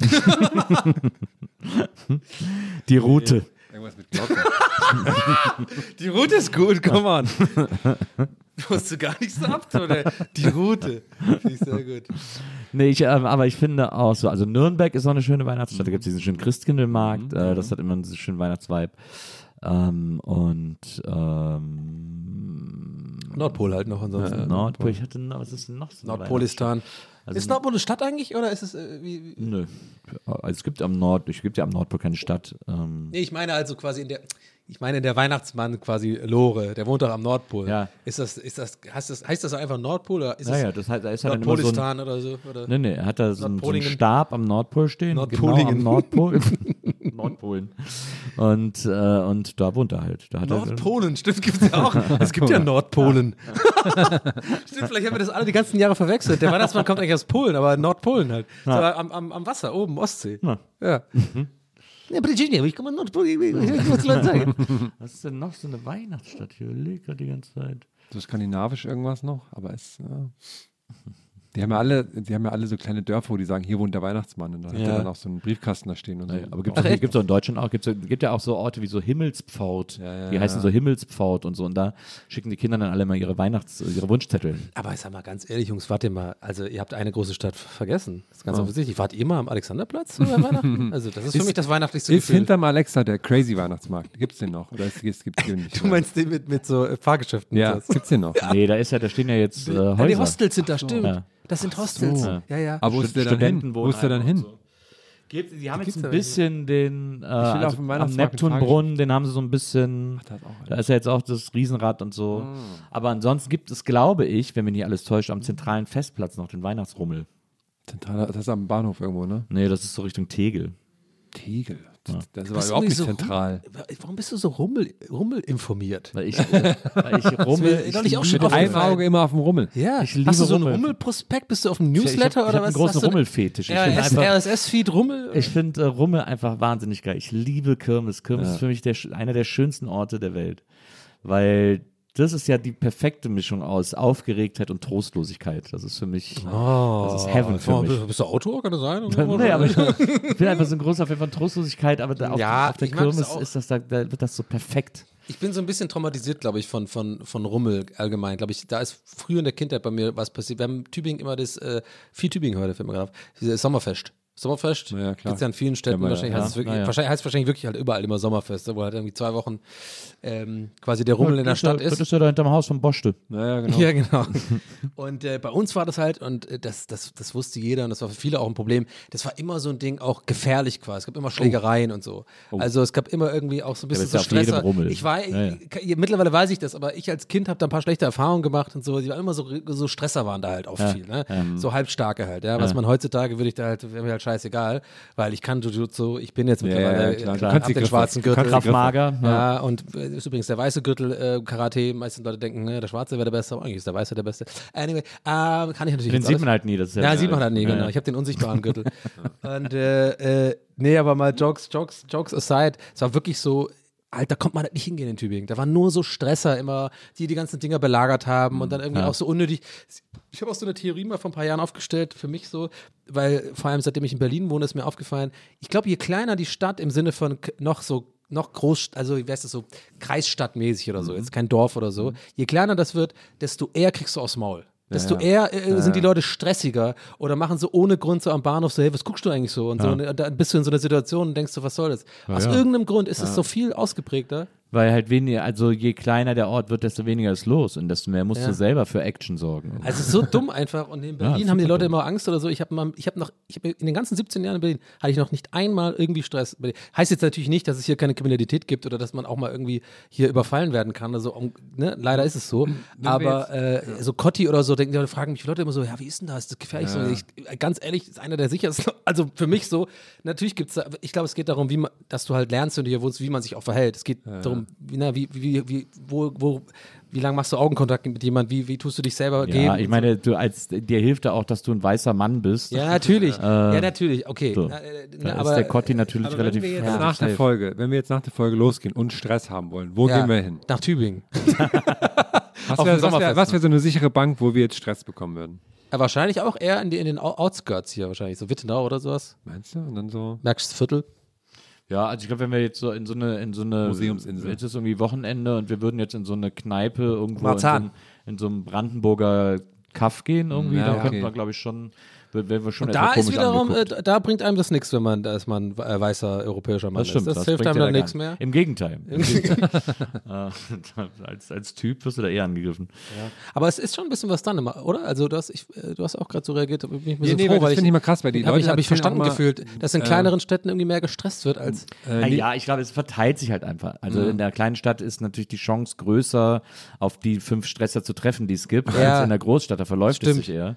Die Route. Irgendwas mit Glocken. Die Route ist gut, komm on. Du musst du gar nicht so abtun, ey. Die Route. Finde ich sehr gut. Nee, ich, ähm, aber ich finde auch so, also Nürnberg ist auch eine schöne Weihnachtsstadt. Da gibt es diesen schönen Christkindlmarkt, äh, das hat immer einen schönen Weihnachtsvibe. Ähm, und ähm, Nordpol halt noch ansonsten. Nordpol, ich hatte was ist denn noch so Nordpolistan. Also- ist Nordpol eine Stadt eigentlich oder ist es äh, wie, wie? Nö. Also es gibt am Nord, es gibt ja am Nordpol keine Stadt. Ähm, Nee, ich meine also quasi in der ich meine der Weihnachtsmann quasi Lore, der wohnt doch am Nordpol. Ja. Ist das ist das heißt das heißt das einfach Nordpol oder ist naja, das heißt, da ist ja dann immer so ein, Nordpolistan oder so oder? Nee, nee, er hat da so einen, so einen. Stab am Nordpol stehen. Nordpoligen. Genau, am Nordpol. Nordpolen. Und, äh, und da wohnt er halt. Da hat Nordpolen, stimmt, gibt es ja auch. Es gibt ja Nordpolen. stimmt, vielleicht haben wir das alle die ganzen Jahre verwechselt. Der Weihnachtsmann kommt eigentlich aus Polen, aber Nordpolen halt. So, am, am, am Wasser, oben, Ostsee. Na. Ja. Ja, Virginia, ich komme Leute sagen. Er, was ist denn noch so eine Weihnachtsstadt? Ich überlege gerade die ganze Zeit. So skandinavisch irgendwas noch, aber es. Ja. Die haben ja alle, die haben ja alle so kleine Dörfer, wo die sagen, hier wohnt der Weihnachtsmann. Und da hat Ja. er dann auch so einen Briefkasten da stehen und so. Aber gibt es gibt's auch in Deutschland auch, gibt's, ja- gibt ja auch so Orte wie so Himmelspfort. Ja, ja, die ja. heißen so Himmelspfort und so. Und da schicken die Kinder dann alle mal ihre Weihnachts-, ihre Wunschzettel. Aber ich sag mal ganz ehrlich, Jungs, wart ihr mal, also ihr habt eine große Stadt vergessen. Das ist ganz offensichtlich. Wart ihr mal am Alexanderplatz über Weihnachten? Also das ist für Ist- mich das weihnachtlichste Ist Gefühl. hinterm Alexa der Crazy Weihnachtsmarkt. Gibt's den noch? Oder ist, es gibt den nicht? Du meinst den mit, mit so äh, Fahrgeschäften? ja, so. gibt's den noch? Nee, da ist ja, da stehen ja jetzt äh, Ja, die Häuser. Hostels sind da, stimmt. Ja. Das sind Hostels. so. Ja, ja. Aber wo ist der dann hin? Wo ist der dann hin? Gibt, die haben gibt's jetzt ein bisschen den, äh, also am Neptunbrunnen, den haben sie so ein bisschen, auch da ist ja jetzt auch das Riesenrad und so. Ah. Aber ansonsten gibt es, glaube ich, wenn mich nicht alles täuscht, am zentralen Festplatz noch den Weihnachtsrummel. Zentraler, das ist am Bahnhof irgendwo, ne? Nee, das ist so Richtung Tegel. Tegel. Das Du war überhaupt nicht so zentral. Rum, warum bist du so rummel, rummel informiert? Weil ich, äh, weil ich rummel. mir neulich auch schon liebe aufgefallen. Ein Rummel. Auge immer auf dem Rummel. Ja, Ich liebe hast du so einen Rummel. Rummelprospekt? Bist du auf dem Ich hab- Newsletter ich hab oder einen was? großen Hast du- Rummelfetisch. Ich RSS-Feed Rummel? Ich finde äh, Rummel einfach wahnsinnig geil. Ich liebe Kirmes. Kirmes Ja. ist für mich der, einer der schönsten Orte der Welt. Weil das ist ja die perfekte Mischung aus Aufgeregtheit und Trostlosigkeit. Das ist für mich, das ist Heaven für mich. Bist du Autor, kann das sein? Nee, aber ich, ich bin einfach so ein großer Fan von Trostlosigkeit, aber da auf, Ja, auf der das Kirmes auch. ist das da, da wird das so perfekt. Ich bin so ein bisschen traumatisiert, glaube ich, von, von, von Rummel allgemein. Glaube ich, da ist früher in der Kindheit bei mir was passiert. Wir haben in Tübingen immer das, äh, viel Tübingen heute, fällt mir gerade auf, dieses Sommerfest. Sommerfest. Ja, klar. Gibt es ja in vielen Städten. Ja, wahrscheinlich, ja, heißt es wirklich, ja, ja. wahrscheinlich heißt es wahrscheinlich wirklich halt überall immer Sommerfest, wo halt irgendwie zwei Wochen ähm, quasi der Rummel in der Stadt Das ist. ist ja da hinterm Haus von Boschte. Naja, genau. Ja, genau. Und äh, bei uns war das halt, und äh, das, das, das wusste jeder und das war für viele auch ein Problem, das war immer so ein Ding, auch gefährlich quasi. Es gab immer Schlägereien und so. Also es gab immer irgendwie auch so ein bisschen ist so ja jedem Stresser. Rummel. Ich war, Ja, ja. ich- mittlerweile weiß ich das, aber ich als Kind habe da ein paar schlechte Erfahrungen gemacht und so. Die waren immer so, so Stresser waren da halt auch Ja, viel, ne? ja. So halbstarke halt, ja. Was Ja. man heutzutage würde ich da halt, wäre mir halt scheißegal, weil ich kann Jujutsu, ich bin jetzt Ja, mittlerweile, ja, klar. ich Du hab den Griffe. schwarzen Gürtel. Kraftmager. Ja, und äh, ist übrigens der weiße Gürtel äh, Karate. Die meisten Leute denken, ne, der schwarze wäre der beste, aber eigentlich ist der weiße der beste. Anyway, äh, kann ich natürlich Den sieht alles- man halt nie. Das ist Ja, sieht man halt nie, Ja, genau. ja. Ich habe den unsichtbaren Gürtel. und äh, äh, nee, aber mal Jokes, Jokes, Jokes aside, es war wirklich so. Alter, kommt man halt nicht hingehen in Tübingen. Da waren nur so Stresser immer, die die ganzen Dinger belagert haben und dann irgendwie Ja. auch so unnötig. Ich habe auch so eine Theorie mal vor ein paar Jahren aufgestellt, für mich so, weil vor allem seitdem ich in Berlin wohne, ist mir aufgefallen, ich glaube, je kleiner die Stadt im Sinne von noch so noch groß, also wie heißt das so, kreisstadtmäßig oder so, jetzt kein Dorf oder so. Je kleiner das wird, desto eher kriegst du aufs Maul. Desto eher äh, sind die Leute stressiger oder machen so ohne Grund so am Bahnhof so, hey, was guckst du eigentlich so? Und so, und dann bist du in so einer Situation und denkst so, was soll das? Aus ja. irgendeinem Grund ist es so viel ausgeprägter. Weil halt weniger, also je kleiner der Ort wird, desto weniger ist los und desto mehr musst Ja. du selber für Action sorgen. Also so dumm einfach. Und in Berlin Ja, haben die Leute dumm. immer Angst oder so. Ich habe mal, ich habe noch, ich habe in den ganzen 17 Jahren in Berlin hatte ich noch nicht einmal irgendwie Stress. Heißt jetzt natürlich nicht, dass es hier keine Kriminalität gibt oder dass man auch mal irgendwie hier überfallen werden kann. Also um, ne? leider ist es so. wir Aber äh, so Cotti oder so denken die Leute, fragen mich Leute immer so, ja, wie ist denn das? Ist das gefährlich so? Ich, ganz ehrlich, ist einer der sichersten. Also für mich so. Natürlich gibt's da, ich glaube, es geht darum, wie man, dass du halt lernst, wenn du hier wohnst, wie man sich auch verhält. Es geht darum, wie, na, wie, wie, wie, wo, wo, wie lange machst du Augenkontakt mit jemandem? Wie, wie tust du dich selber geben? Ja, ich meine, du als dir hilft da auch, dass du ein weißer Mann bist. Ja, natürlich. ja, natürlich. Okay. so. Äh, äh, Da aber, ist der Cotti natürlich aber wenn relativ, wir jetzt relativ Nach der. Folge, wenn wir jetzt nach der Folge losgehen und Stress haben wollen, wo ja, gehen wir hin? Nach Tübingen. Was wäre wär, wär so eine sichere Bank, wo wir jetzt Stress bekommen würden? Ja, wahrscheinlich auch eher in, die, in den Out- Outskirts hier, wahrscheinlich. So Wittenau oder sowas. Meinst du? Und dann so. Merkst Viertel. Ja, also ich glaube, wenn wir jetzt so in so eine, in so eine Museumsinsel. Jetzt ist irgendwie Wochenende und wir würden jetzt in so eine Kneipe irgendwo in so, einem, in so einem Brandenburger Kaff gehen irgendwie, Ja, da okay. könnten wir, glaube ich, schon, wären wir schon Und etwas da ist wiederum, äh, da bringt einem das nichts, wenn man, da ist man ein äh, weißer europäischer Mann Das stimmt, ist. Das, das hilft einem dann da nichts mehr. Im Gegenteil. Im Gegenteil. Äh, als, als Typ wirst du da eher angegriffen. Aber es ist schon ein bisschen was dann oder? Also du hast, ich, äh, du hast auch gerade so reagiert, bin ich ein Ja, bisschen nee, froh, weil das weil finde ich mal krass, weil die habe Leute ich, hab ich erzählen verstanden immer, gefühlt, dass in äh, kleineren Städten irgendwie mehr gestresst wird als Äh, Ja, nee, ja, ich glaube, es verteilt sich halt einfach. Also in der kleinen Stadt ist natürlich die Chance größer, auf die fünf Stresser zu treffen, die es gibt, Ja. als in der Großstadt. Da verläuft es Stimmt. sich eher.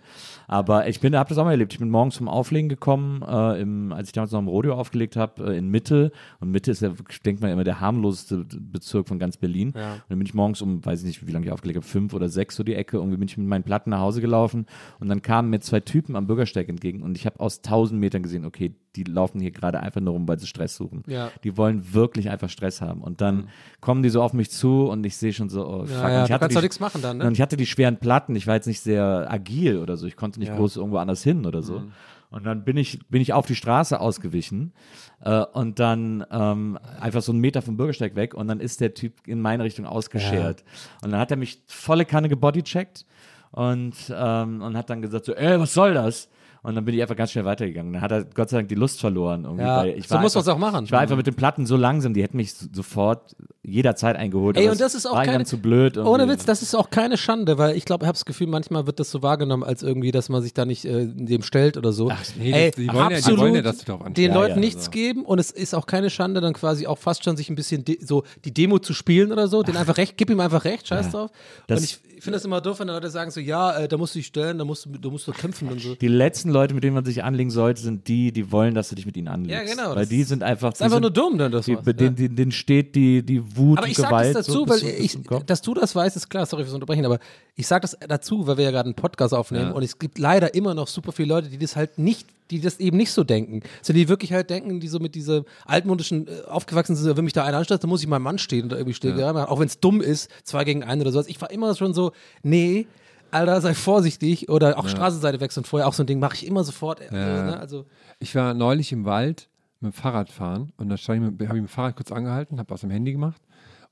Aber ich bin, habe das auch mal erlebt. Ich bin morgens vom Auflegen gekommen, äh, im, als ich damals noch im Rodeo aufgelegt habe, äh, in Mitte. Und Mitte ist ja, denkt man immer, der harmloseste Bezirk von ganz Berlin. Und dann bin ich morgens um, weiß ich nicht, wie lange ich aufgelegt habe, fünf oder sechs so die Ecke. Irgendwie bin ich mit meinen Platten nach Hause gelaufen. Und dann kamen mir zwei Typen am Bürgersteig entgegen. Und ich habe aus tausend Metern gesehen, okay, die laufen hier gerade einfach nur rum, weil sie Stress suchen. Ja. Die wollen wirklich einfach Stress haben. Und dann kommen die so auf mich zu und ich sehe schon so, oh, fuck. ja, ja, ich du hatte kannst die, nichts machen dann, ne? Und ich hatte die schweren Platten. Ich war jetzt nicht sehr agil oder so. Ich konnte nicht Ja. groß irgendwo anders hin oder so. Und dann bin ich, bin ich auf die Straße ausgewichen äh, und dann ähm, einfach so einen Meter vom Bürgersteig weg und dann ist der Typ in meine Richtung ausgeschert. Und dann hat er mich volle Kanne gebodycheckt und, ähm, und hat dann gesagt so, ey, was soll das? Und dann bin ich einfach ganz schnell weitergegangen. Dann hat er Gott sei Dank die Lust verloren. Irgendwie, Ja, weil ich so war muss einfach, man's auch machen. Ich war einfach mit den Platten so langsam, die hätten mich so- sofort jederzeit eingeholt. Ey, und das ist auch keine, zu blöd. Ohne irgendwie. Witz, das ist auch keine Schande, weil ich glaube, ich habe das Gefühl, manchmal wird das so wahrgenommen, als irgendwie, dass man sich da nicht äh, dem stellt oder so. Ach, nee, Ey, das- die wollen ja- die absolut wollen ja, dass du darauf den. Leuten Ja, ja, nichts also. geben und es ist auch keine Schande, dann quasi auch fast schon sich ein bisschen de so die Demo zu spielen oder so, den einfach recht, gib ihm einfach recht, scheiß drauf. Das- und ich finde das immer doof, wenn Leute sagen so, ja, äh, da musst du dich stellen, da musst du, du musst du kämpfen und so. Die letzten Leute, mit denen man sich anlegen sollte, sind die, die wollen, dass du dich mit ihnen anlegst. Ja, genau, Weil die sind einfach. Ist einfach die nur sind, dumm, dann das die, was. denen, denen, denen steht die, die Wut Aber und ich sage Gewalt das so dazu, bis weil bis ich, dass du das weißt, ist klar, sorry fürs Unterbrechen, aber ich sage das dazu, weil wir ja gerade einen Podcast aufnehmen und es gibt leider immer noch super viele Leute, die das halt nicht, die das eben nicht so denken. So die wirklich halt denken, die so mit dieser altmodischen äh, aufgewachsen sind, wenn mich da einer anstellt, dann muss ich meinem Mann stehen oder irgendwie stehen, ja. auch wenn es dumm ist, zwei gegen einen oder sowas. Ich war immer schon so, nee, Alter, sei vorsichtig oder auch Straßenseite wechseln vorher, auch so ein Ding mache ich immer sofort. äh, ne? Also Ich war neulich im Wald mit dem Fahrrad fahren und dann habe ich mit dem Fahrrad kurz angehalten, habe aus dem Handy gemacht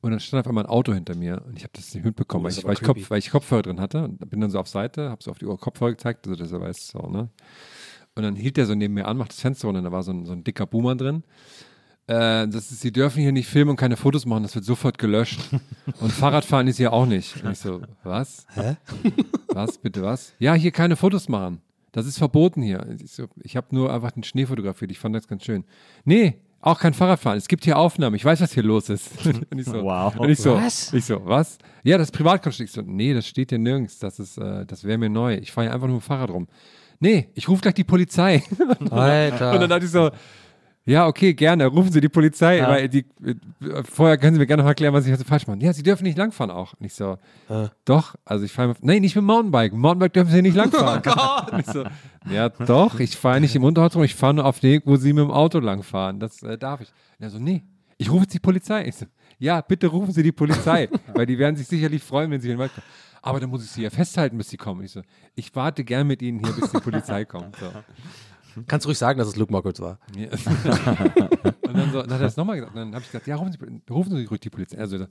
und dann stand auf einmal ein Auto hinter mir und ich habe das nicht mitbekommen, weil, das ist ich, weil, ich. Kopf, weil ich Kopfhörer drin hatte und bin dann so auf Seite, habe so auf die Ohr Kopfhörer gezeigt, also dass er weiß so, ne? Und dann hielt der so neben mir an, macht das Fenster runter und da war so ein, so ein dicker Boomer drin. Äh, das ist, sie dürfen hier nicht filmen und keine Fotos machen, das wird sofort gelöscht. Und Fahrradfahren ist hier auch nicht. Und ich so, was? Hä? Was, bitte was? Ja, hier keine Fotos machen. Das ist verboten hier. Ich, so, ich habe nur einfach den Schnee fotografiert, ich fand das ganz schön. Nee, auch kein Fahrradfahren. Es gibt hier Aufnahmen. Ich weiß, was hier los ist. und ich so, Wow. Und ich so, Was? Ich so, was? Ja, das ist Privatgrundstück. Ich so, nee, das steht hier nirgends. Das ist, äh, das wäre mir neu. Ich fahre hier einfach nur mit dem Fahrrad rum. Nee, ich rufe gleich die Polizei. Alter. Und dann dachte ich so, ja, okay, gerne, rufen Sie die Polizei, weil die, äh, vorher können Sie mir gerne noch erklären, was ich also falsch mache. Ja, Sie dürfen nicht langfahren auch. Und ich so, doch, also ich fahre, nein, nicht mit dem Mountainbike. Mountainbike dürfen Sie nicht langfahren. Oh ich so, ja, doch, ich fahre nicht im Unterholz rum, ich fahre nur auf den Weg, wo Sie mit dem Auto langfahren. Das äh, darf ich. Und er so, nee, ich rufe jetzt die Polizei. Ich so, ja, bitte rufen Sie die Polizei, weil die werden sich sicherlich freuen, wenn Sie in den Wald kommen. Aber dann muss ich Sie ja festhalten, bis Sie kommen. Ich so, ich warte gern mit Ihnen hier, bis die Polizei kommt. So. Kannst ruhig sagen, dass es Luke Mockridge war. Ja. und dann, so, dann hat er es nochmal gesagt. Und dann habe ich gesagt, ja, rufen Sie, rufen Sie ruhig die Polizei. Also, so,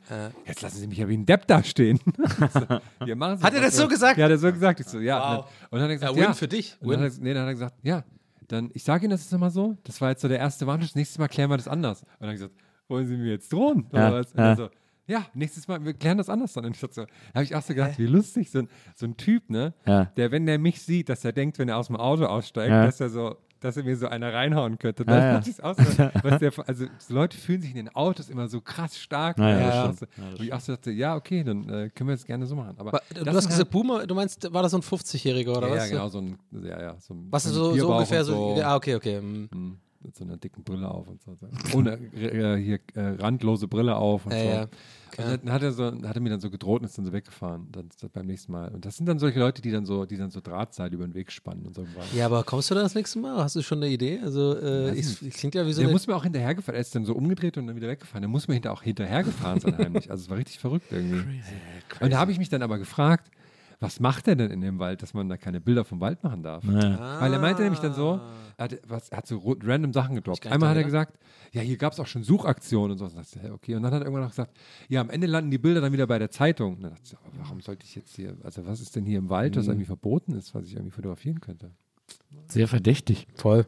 jetzt lassen Sie mich ja wie ein Depp dastehen. so, ja, machen Sie Hat er das so gesagt? Ja, hat er so gesagt. Ich so, ja. Und, dann, und dann hat er gesagt, Ja, ja. Win für dich. Und dann hat er, nee, dann hat er gesagt, ja, dann, ich sage Ihnen das jetzt nochmal so. Das war jetzt so der erste Warnschuss. Nächstes Mal klären wir das anders. Und dann habe ich gesagt, wollen Sie mir jetzt drohen? Ja, Oder was? Und ja. dann so, ja, nächstes Mal, wir klären das anders. Und dann ich dachte so, da habe ich auch so gedacht, wie lustig, so ein, so ein Typ, ne? Ja. Der, wenn der mich sieht, dass er denkt, wenn er aus dem Auto aussteigt, Ja. dass er so, dass er mir so einer reinhauen könnte. Ja, Das ja. ich auch so, was der, also so Leute fühlen sich in den Autos immer so krass stark. Ja, ja, Wo ich auch so dachte, ja, okay, dann äh, können wir das gerne so machen. Aber Wa- Du das hast gesagt, Boomer, du meinst, war das so ein 50-Jähriger oder ja, was? ja, genau, so ein, ja, ja, so ein, Was so, so ungefähr so? Ah, okay, okay. hm. Mit so einer dicken Brille auf und so. Ohne äh, hier äh, randlose Brille auf und Ja, so. ja. Und dann hat er, so, hat er mir dann so gedroht und ist dann so weggefahren. Dann beim nächsten Mal. Und das sind dann solche Leute, die dann so, die dann so Drahtseil über den Weg spannen und so. Ja, aber kommst du da das nächste Mal? Hast du schon eine Idee? Also, äh, ich, nicht. klingt ja wie so der muss mir auch hinterhergefahren. Er ist dann so umgedreht und dann wieder weggefahren. Der muss mir hinter auch hinterhergefahren sein heimlich. Also es war richtig verrückt irgendwie. Und da habe ich mich dann aber gefragt, was macht er denn in dem Wald, dass man da keine Bilder vom Wald machen darf? Weil er meinte nämlich dann so, hat, was, er hat so random Sachen gedroppt. Einmal hat er gesagt, ja, hier gab es auch schon Suchaktionen und so. Und dann dachte ich, okay. Und dann hat er irgendwann noch gesagt, ja, am Ende landen die Bilder dann wieder bei der Zeitung. Und dann dachte ich, aber warum sollte ich jetzt hier, also was ist denn hier im Wald, was irgendwie verboten ist, was ich irgendwie fotografieren könnte? Sehr verdächtig. Voll.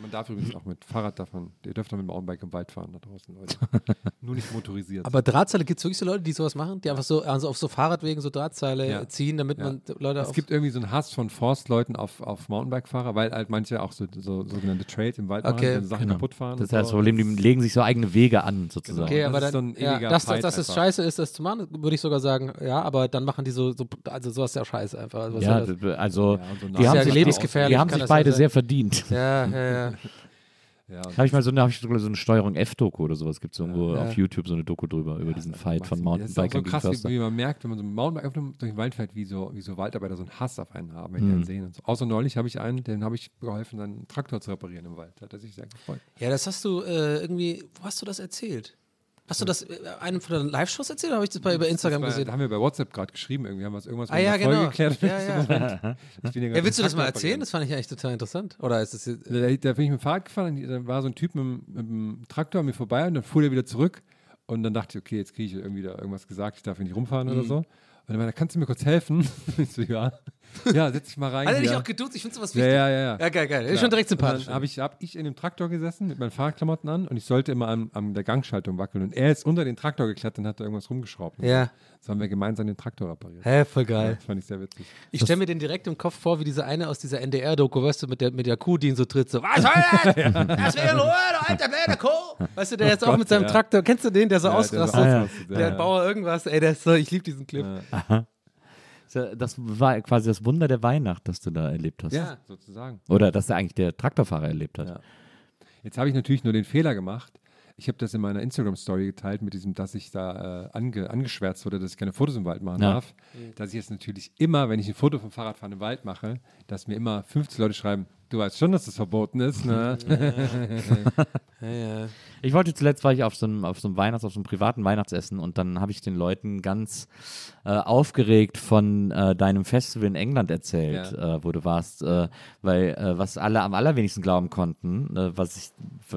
Man darf übrigens auch mit Fahrrad davon, ihr dürft auch mit dem Mountainbike im Wald fahren da draußen, Leute. Nur nicht motorisiert. Aber Drahtseile, gibt es wirklich so Leute, die sowas machen? Die einfach so also auf so Fahrradwegen so Drahtseile Ja. ziehen, damit Ja. man Leute es gibt irgendwie so einen Hass von Forstleuten auf, auf Mountainbike-Fahrer, weil halt manche auch so, so sogenannte Trails im Wald machen, Okay. die dann Sachen Genau. kaputt fahren. Das heißt, so. Problem, die legen sich so eigene Wege an, sozusagen. Okay, das aber ist dann, so ein ja, dass, dass, dass es scheiße ist, das zu machen, würde ich sogar sagen, ja, aber dann machen die so, so also sowas ist ja scheiße einfach. Also, was Ja, das? also Ja, und so die haben ja sich, lebensgefährlich, die haben sich das beide sehr verdient. ja, ja, ja. Ja, Habe ich mal so eine, ich sogar so eine Steuerung F-Doku oder sowas. Gibt es irgendwo Ja. auf YouTube so eine Doku drüber, über diesen Fight von Das ist Mountainbikern so krass, Förster. wie, wie man merkt, wenn man so ein Mountainbike auf dem- durch den Wald fährt, wie so, wie so Waldarbeiter so einen Hass auf einen haben, wenn die Mhm. einen sehen. Und so. Außer neulich habe ich einen, den habe ich geholfen, seinen Traktor zu reparieren im Wald. Da hat er sich sehr gefreut. Ja, das hast du äh, irgendwie, wo hast du das erzählt? Hast du das äh, einem von deinen Live-Shows erzählt oder habe ich das bei über Instagram war, gesehen? Da haben wir bei WhatsApp gerade geschrieben, irgendwie haben wir es irgendwas Ah, ja, genau. geklärt. Ja, ja. Ich bin Ja, willst du das mal erzählen? Das fand ich eigentlich total interessant. Oder ist das jetzt, Da, da bin ich mit dem Fahrrad gefahren, und da war so ein Typ mit, dem- mit dem Traktor an mir vorbei und dann fuhr der wieder zurück. Und dann dachte ich, okay, jetzt kriege ich irgendwie da irgendwas gesagt, ich darf hier nicht rumfahren Mhm. oder so. Und dann meinte kannst du mir kurz helfen? ich so, ja. Ja, setz dich mal rein. Hat er dich auch geduzt? Ich finde sowas ja, wichtig. ja, ja, ja. Ja, geil, geil. Ist Klar. schon direkt sympathisch. Dann habe ich, hab ich in dem Traktor gesessen mit meinen Fahrradklamotten an und ich sollte immer an, an der Gangschaltung wackeln. Und er ist unter den Traktor geklettert und hat da irgendwas rumgeschraubt. Ja. So haben wir gemeinsam den Traktor repariert. Hä, voll geil. Das fand ich sehr witzig. Ich stelle mir den direkt im Kopf vor, wie diese eine aus dieser NDR-Doku, weißt du, mit der, mit der Kuh, die ihn so tritt, so, was soll das? Lass mich in Ruhe, du alter blöde Kuh! Weißt du, der jetzt auch mit seinem ja. Traktor, kennst du den, der so Ja, der so ausrastet? ausrastet, ja, der ja. Bauer irgendwas, ey, der ist so, ich liebe diesen Clip. Das war quasi das Wunder der Weihnacht, das du da erlebt hast. Ja, sozusagen. Oder dass der eigentlich der Traktorfahrer erlebt hat. Ja. Jetzt habe ich natürlich nur den Fehler gemacht. Ich habe das in meiner Instagram-Story geteilt mit diesem, dass ich da äh, ange, angeschwärzt wurde, dass ich keine Fotos im Wald machen Ja. darf. Dass ich jetzt natürlich immer, wenn ich ein Foto vom Fahrradfahren im Wald mache, dass mir immer 50 Leute schreiben, du weißt schon, dass das verboten ist, ne? Ja, ja. Ich wollte zuletzt, war ich auf so einem, auf so einem Weihnachts-, auf so einem privaten Weihnachtsessen und dann habe ich den Leuten ganz äh, aufgeregt von äh, deinem Festival in England erzählt, äh, wo du warst, äh, weil äh, was alle am allerwenigsten glauben konnten, äh, was ich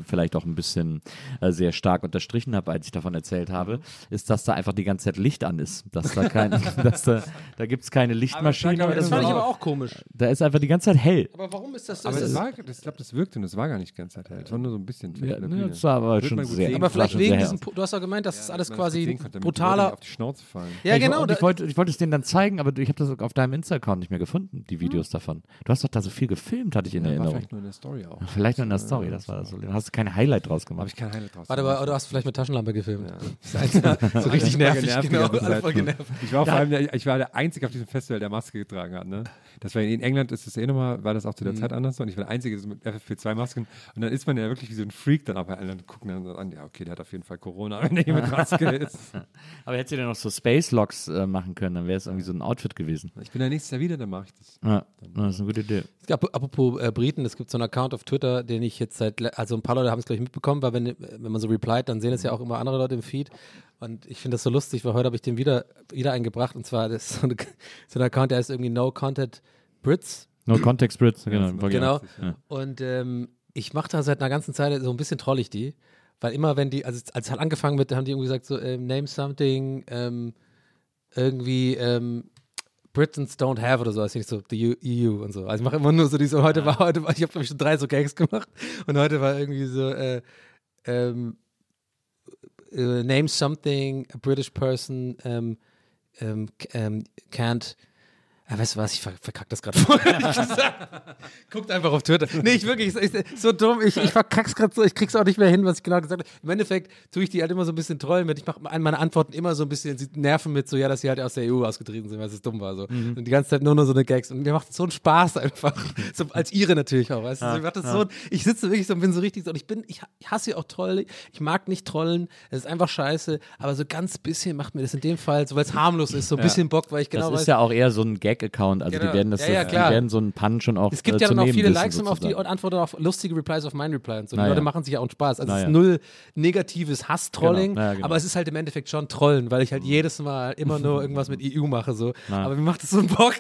vielleicht auch ein bisschen äh, sehr stark unterstrichen habe, als ich davon erzählt habe, ist, dass da einfach die ganze Zeit Licht an ist. Dass da kein, dass da, da gibt es keine Lichtmaschine. oder Das fand ich aber auch komisch. da ist einfach die ganze Zeit hell. Aber warum ist das so? Aber Ist es das- war, das, ich glaube, das wirkte und es war gar nicht die ganze Zeit hell. Es war nur so ein bisschen. Ja, ne, Bühne. das war aber schon sehr- aber vielleicht wegen diesem, du hast doch gemeint, dass das alles quasi sehen brutaler. auf die Schnauze fallen. Ja, ich, genau. Ich wollte, ich wollte es denen dann zeigen, aber ich habe das auf deinem Insta-Account nicht mehr gefunden, die Videos davon. Du hast doch da so viel gefilmt, hatte ich in Ja, war Erinnerung. vielleicht nur in der Story auch. Vielleicht nur in der Story, das war das. Da hast du keine Highlight draus Habe gemacht. ich kein Highlight draus. Warte, gemacht. aber du hast vielleicht mit Taschenlampe gefilmt. Ja. so richtig nervig, genau. Ich war vor allem der, ich war der Einzige auf diesem Festival, der Maske getragen hat. Ne? Das war in England ist es eh nochmal, war das auch zu Mhm. der Zeit anders so. Und ich war der Einzige so mit FFP2-Masken. Und dann ist man ja wirklich wie so ein Freak dann aber alle gucken dann an, ja, okay, der hat auf jeden Fall Corona, wenn er hier mit Maske ist. Aber hättest du denn noch so Space Locks äh, machen können, dann wäre es irgendwie so ein Outfit gewesen. Ich bin der nächste Jahr wieder, dann mache ich das. Ja, das ist eine gute Idee. Es gab, apropos äh, Briten, es gibt so einen Account auf Twitter, den ich jetzt seit, also ein paar Leute haben es gleich mitbekommen, weil wenn, wenn man so replied, dann sehen es ja auch immer andere Leute im Feed. Und ich finde das so lustig, weil heute habe ich den wieder, wieder eingebracht und zwar das ist so, eine, so ein Account, der heißt irgendwie No Content Brits. No Context Brits, genau. Genau. Ja. Und ähm, ich mache da seit einer ganzen Zeit so ein bisschen troll ich die, weil immer wenn die, also als es halt angefangen wird, haben die irgendwie gesagt so, ähm, name something, ähm, irgendwie, ähm, Britons don't have oder so, also nicht so, the EU und so. Also ich mache immer nur so diese, heute war, heute war, ich habe glaube ich schon drei so Gags gemacht und heute war irgendwie so, äh, ähm, äh, name something, a British person ähm, k- ähm, can't Ah, weißt du was, ich ver verkack das gerade gesagt. Guckt einfach auf Twitter. Nee, ich wirklich, ich, so dumm, ich, ich verkack's gerade so, ich krieg's auch nicht mehr hin, was ich genau gesagt habe. Im Endeffekt tue ich die halt immer so ein bisschen trollen mit. Ich mache meine Antworten immer so ein bisschen, sie nerven mit so, ja, dass sie halt aus der EU ausgetreten sind, weil es dumm war. So. Und die ganze Zeit nur noch so eine Gags. Und mir macht so einen Spaß einfach. So, als ihre natürlich auch, weißt du. So, mir macht das so, ich sitze wirklich so und bin so richtig so, und ich bin, ich, ich hasse ja auch Trollen, ich mag nicht Trollen, es ist einfach scheiße, aber so ganz bisschen macht mir das in dem Fall, so weil es harmlos ist, so ein bisschen Bock, weil ich genau das weiß, ist ja auch eher so ein Gag-Account, also Genau. die werden das, Ja, ja, die werden so einen Pun schon auch Es gibt äh, ja dann auch viele wissen, Likes und, auf die, und Antworten auf lustige Replies auf mein Reply und so. Die Naja. Leute machen sich ja auch einen Spaß. Also es Naja. ist null negatives Hass-Trolling, Genau. Naja, genau. aber es ist halt im Endeffekt schon Trollen, weil ich halt jedes Mal immer nur irgendwas mit EU mache. So. Aber mir macht das so einen Bock.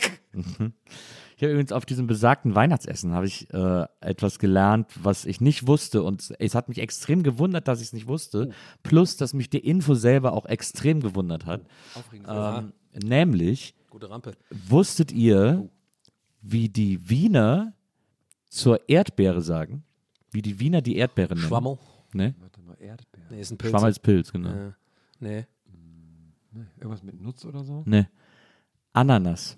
Ich habe übrigens auf diesem besagten Weihnachtsessen habe ich äh, etwas gelernt, was ich nicht wusste und es hat mich extrem gewundert, dass ich es nicht wusste. Plus, dass mich die Info selber auch extrem gewundert hat. Ähm, nämlich Gute Rampe. wusstet ihr, wie die Wiener zur Erdbeere sagen? Wie die Wiener die Erdbeere nennen? Schwammel. Ne? Warte mal, Erdbeer. Nee, ist ein Pilz. Schwammel als Pilz, genau. Ja. Nee. Irgendwas mit Nutz oder so? Ne. Ananas.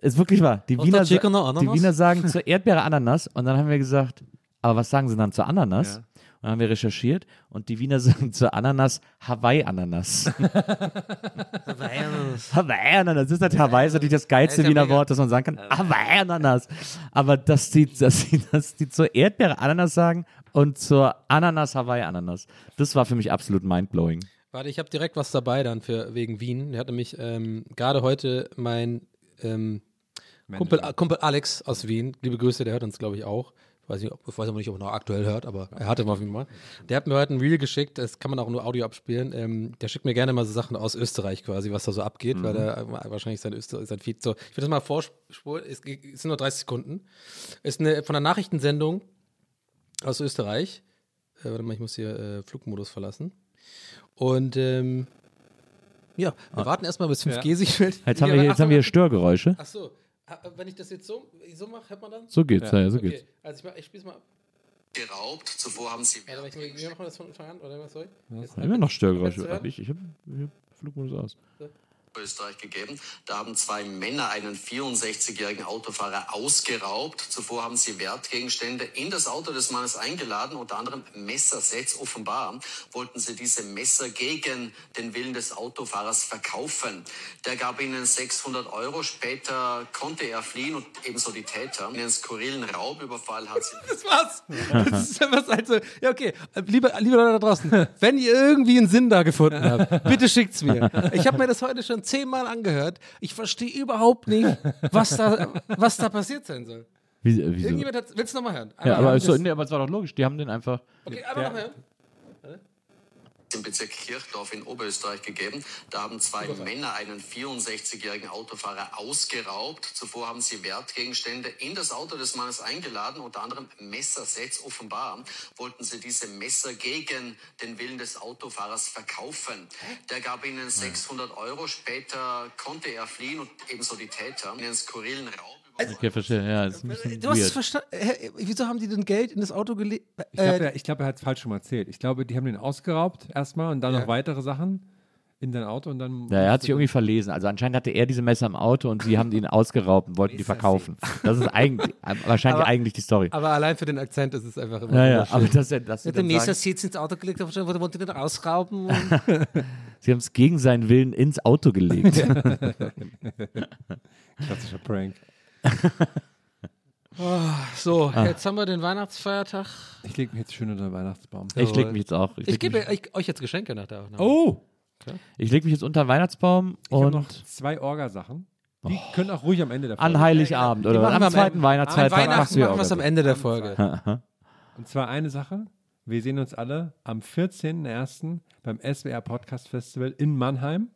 Ist wirklich wahr. Die Wiener, die? Wiener sagen zur Erdbeere Ananas und dann haben wir gesagt, aber was sagen sie dann zur Ananas? Ja. Und dann haben wir recherchiert und die Wiener sagen zur Ananas Hawaii-Ananas. Hawaii-Ananas. Das ist natürlich Hawaii ist natürlich das geilste Wiener. Wort, das man sagen kann. Hawaii-Ananas. Aber dass die, dass, die, dass die zur Erdbeere Ananas sagen und zur Ananas Hawaii-Ananas, das war für mich absolut mindblowing. Warte, ich habe direkt was dabei dann für wegen Wien. Der hat nämlich ähm, gerade heute mein ähm, Kumpel, Kumpel Alex aus Wien, liebe Grüße, der hört uns, glaube ich, auch. Ich weiß, nicht, ob, ich weiß aber nicht, ob er noch aktuell hört, aber er hatte mal auf jeden Fall. Der hat mir heute ein Reel geschickt, das kann man auch nur Audio abspielen. Ähm, der schickt mir gerne mal so Sachen aus Österreich quasi, was da so abgeht, weil er wahrscheinlich sein, Öster sein Feed so. Ich will das mal vorspulen, es, es sind nur 30 Sekunden. Ist eine von einer Nachrichtensendung aus Österreich. Äh, warte mal, ich muss hier äh, Flugmodus verlassen. Und ähm, ja, wir warten erstmal bis 5G sich stellt. Jetzt haben wir, hier- jetzt haben wir hier Störgeräusche. Achso, wenn ich das jetzt so, so mache, hört man dann? So geht's, ja, ja so okay, geht's. also ich, ich spiel's mal ab. geraubt. Zuvor haben sie Warte, ich, wir machen das von Anfang an, oder was soll ich? Jetzt- Immer noch Störgeräusche. Ich, ich habe hab Flugmodus aus. Österreich gegeben. Da haben zwei Männer einen 64-jährigen Autofahrer ausgeraubt. Zuvor haben sie Wertgegenstände in das Auto des Mannes eingeladen, unter anderem Messersets. Offenbar wollten sie diese Messer gegen den Willen des Autofahrers verkaufen. Der gab ihnen 600 Euro. Später konnte er fliehen und ebenso die Täter. Einen skurrilen Raubüberfall hat sie Das war's. Das ist was also, ja, okay. Liebe, liebe Leute da draußen, wenn ihr irgendwie einen Sinn da gefunden habt, bitte schickt's mir. Ich habe mir das heute schon zehnmal angehört. Ich verstehe überhaupt nicht, was da, was da passiert sein soll. Wie, wieso? Irgendjemand hat, willst du nochmal hören? Ja, Einmal aber, hören, so, nee, aber es war doch logisch. Die haben den einfach. Okay, einmal nochmal hören. Im Bezirk Kirchdorf in Oberösterreich gegeben. Da haben zwei Männer einen 64-jährigen Autofahrer ausgeraubt. Zuvor haben sie Wertgegenstände in das Auto des Mannes eingeladen, unter anderem Messersets. Offenbar wollten sie diese Messer gegen den Willen des Autofahrers verkaufen. Der gab ihnen 600 Euro. Später konnte er fliehen und ebenso die Täter. In einen skurrilen Raub. Okay, verstehe. Ja, ist ein bisschen Du hast es weird. verstanden. Wieso haben die denn Geld in das Auto gelegt? Ich glaube, Äh, er, glaub, er hat es falsch schon mal erzählt. Ich glaube, die haben den ausgeraubt erstmal und dann Ja. noch weitere Sachen in sein Auto und dann. Ja, er hat sich irgendwie verlesen. Also anscheinend hatte er diese Messer im Auto und sie haben ihn ausgeraubt und wollten die verkaufen. Das ist eigentlich, äh, wahrscheinlich Aber- eigentlich die Story. aber allein für den Akzent ist es einfach immer Ja, ja, aber das, das, Mit das dem sagen, Messersitz ins Auto gelegt, aber wollte wollte den ausrauben. Sie haben es gegen seinen Willen ins Auto gelegt. Klassischer Prank. so, Ah. jetzt haben wir den Weihnachtsfeiertag. Ich lege mich jetzt schön unter den Weihnachtsbaum. Ich leg mich jetzt auch. Ich, Ich gebe euch, euch jetzt Geschenke nach der Aufnahme. Oh! ich leg mich jetzt unter den Weihnachtsbaum Ich habe und noch zwei Orgasachen. Die können auch ruhig am Ende der Folge. an Heiligabend oder am am zweiten. Weihnachtsfeiertag Weihnachten machst du machen wir es am Ende der Folge. Und zwar eine Sache. Wir sehen uns alle am 14.01. beim SWR Podcast Festival in Mannheim.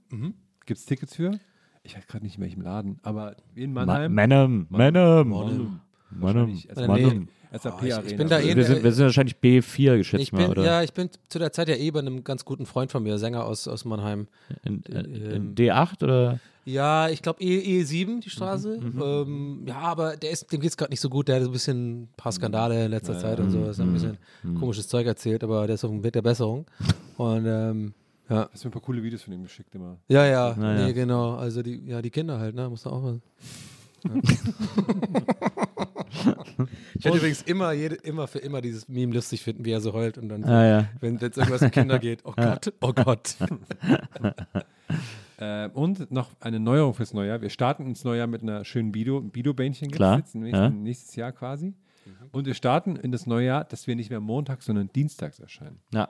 Gibt es Tickets für? Ich weiß gerade nicht in welchem Laden, aber in Ma- Mannheim. Mannheim. Wahrscheinlich Nee. Menem. SAP Oh, ich- ich bin da eh- Wir sind, wir sind wahrscheinlich B4 geschätzt Ich mal, bin, oder? ja, ich bin zu der Zeit ja eh bei einem ganz guten Freund von mir, Sänger aus, aus Mannheim. In, in, Ähm, in D8 oder? Ja, ich glaube E, E7, die Straße. Mhm, ähm, ja, aber der ist, dem geht es gerade nicht so gut. Der hat so ein bisschen ein paar Skandale in letzter Zeit und so. Mhm. Ist ein bisschen komisches Zeug erzählt, aber der ist auf dem Weg der Besserung. Und ähm, ja. Hast du mir ein paar coole Videos von ihm geschickt immer. Ja, ja, Na nee, ja. genau. Also die, ja, die Kinder halt, ne? Muss da auch mal. ich werde übrigens immer, jede, immer für immer dieses Meme lustig finden, wie er so heult und dann, so, Ah, ja. wenn jetzt irgendwas um Kinder geht, oh Gott, oh Gott. Äh, und noch eine Neuerung fürs Neujahr. Wir starten ins Neujahr mit einer schönen Bido, Bido-Bändchen gibt's Klar, jetzt nächsten, ja. nächstes Jahr quasi. Und wir starten in das neue Jahr, dass wir nicht mehr montags, sondern dienstags erscheinen. Ja.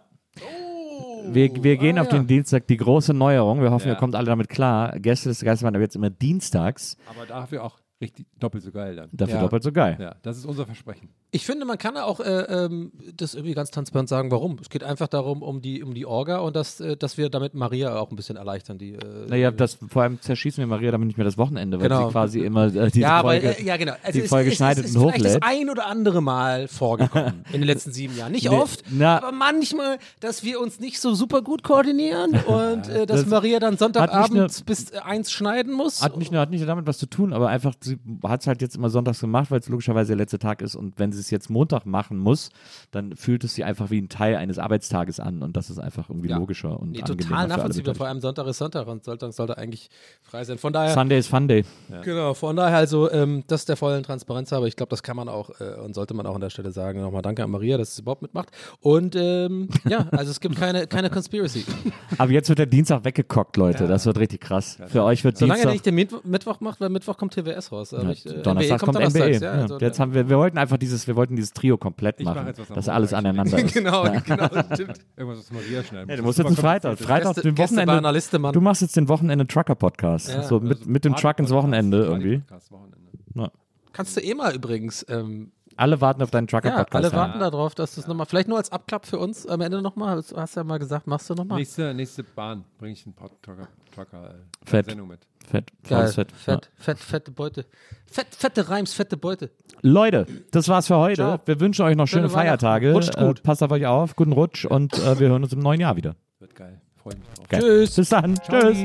Wir, wir gehen ah, auf ja. den Dienstag, die große Neuerung. Wir hoffen, Ja. ihr kommt alle damit klar. Gäste des Geistes waren aber jetzt immer dienstags. Aber dafür auch richtig doppelt so geil dann. Dafür Ja. doppelt so geil. Ja, das ist unser Versprechen. Ich finde, man kann auch äh, ähm, das irgendwie ganz transparent sagen, warum. Es geht einfach darum, um die, um die Orga und dass, äh, dass wir damit Maria auch ein bisschen erleichtern. Die, äh, Naja, das, vor allem zerschießen wir Maria damit nicht mehr das Wochenende, weil Genau. sie quasi immer äh, diese ja, Folge. weil, äh, ja, genau. Also die es, Folge es, schneidet es ist und vielleicht das hochlädt. ein oder andere Mal vorgekommen in den letzten sieben Jahren. Nicht Nee, oft, na- aber manchmal, dass wir uns nicht so super gut koordinieren und äh, dass Das Maria dann Sonntagabend nur- bis eins schneiden muss. Hat nicht, nur, hat nicht nur damit was zu tun, aber einfach, sie hat es halt jetzt immer sonntags gemacht, weil es logischerweise der letzte Tag ist. Und wenn sie es jetzt Montag machen muss, dann fühlt es sich einfach wie ein Teil eines Arbeitstages an. Und das ist einfach irgendwie Ja. logischer und Nee, total nachvollziehbar. Vor allem Sonntag ist Sonntag und Sonntag sollte eigentlich frei sein. Von daher, Sunday is Fun Day. Genau, von daher also, ähm, das der vollen Transparenz habe. Ich glaube, das kann man auch äh, und sollte man auch an der Stelle sagen. Nochmal danke an Maria, dass sie überhaupt mitmacht. Und ähm, ja, also es gibt keine, keine Conspiracy. Aber jetzt wird der Dienstag weggekockt, Leute. Das wird richtig krass. Für euch wird Solange Dienstag. nicht den Mittwo- Mittwoch macht, weil Mittwoch kommt TWS raus. Aber Ja, ich, äh, Donnerstag kommt NBA. donnerstags, Ja, ja, also, jetzt haben wir, wir wollten einfach dieses, wir wollten dieses Trio komplett Ich mach machen, jetzt am dass alles aneinander ist. genau, genau, stimmt. Irgendwas, was Maria schneiden Ja, du muss. musst Das jetzt ist einen Freitag, Freitag, Gäste- den Wochenende. Liste, Mann. Du machst jetzt den Wochenende-Trucker-Podcast. Ja. So mit, mit dem Truck ins Wochenende irgendwie. Podcast, Wochenende. Ja. Kannst du eh mal übrigens. Ähm, Alle warten auf deinen ja, Trucker-Podcast. alle warten darauf, dass das nochmal, vielleicht nur als Abklapp für uns am Ende nochmal. Du hast ja mal gesagt, machst du nochmal. Nächste, nächste Bahn bringe ich einen Pod Trucker, Trucker äh, Fett. Sendung mit. Fett, Geil, Fett. fett, fett, fette Beute. Fett, fette Reims, fette Beute. Ja. Leute, das war's für heute. Ciao. Wir wünschen euch noch schöne, Schöne. Feiertage. Rutscht gut. Äh, passt auf euch auf, guten Rutsch und äh, wir hören uns im neuen Jahr wieder. Wird geil. Freue mich drauf. Geil. Tschüss. Bis dann. Tschüss.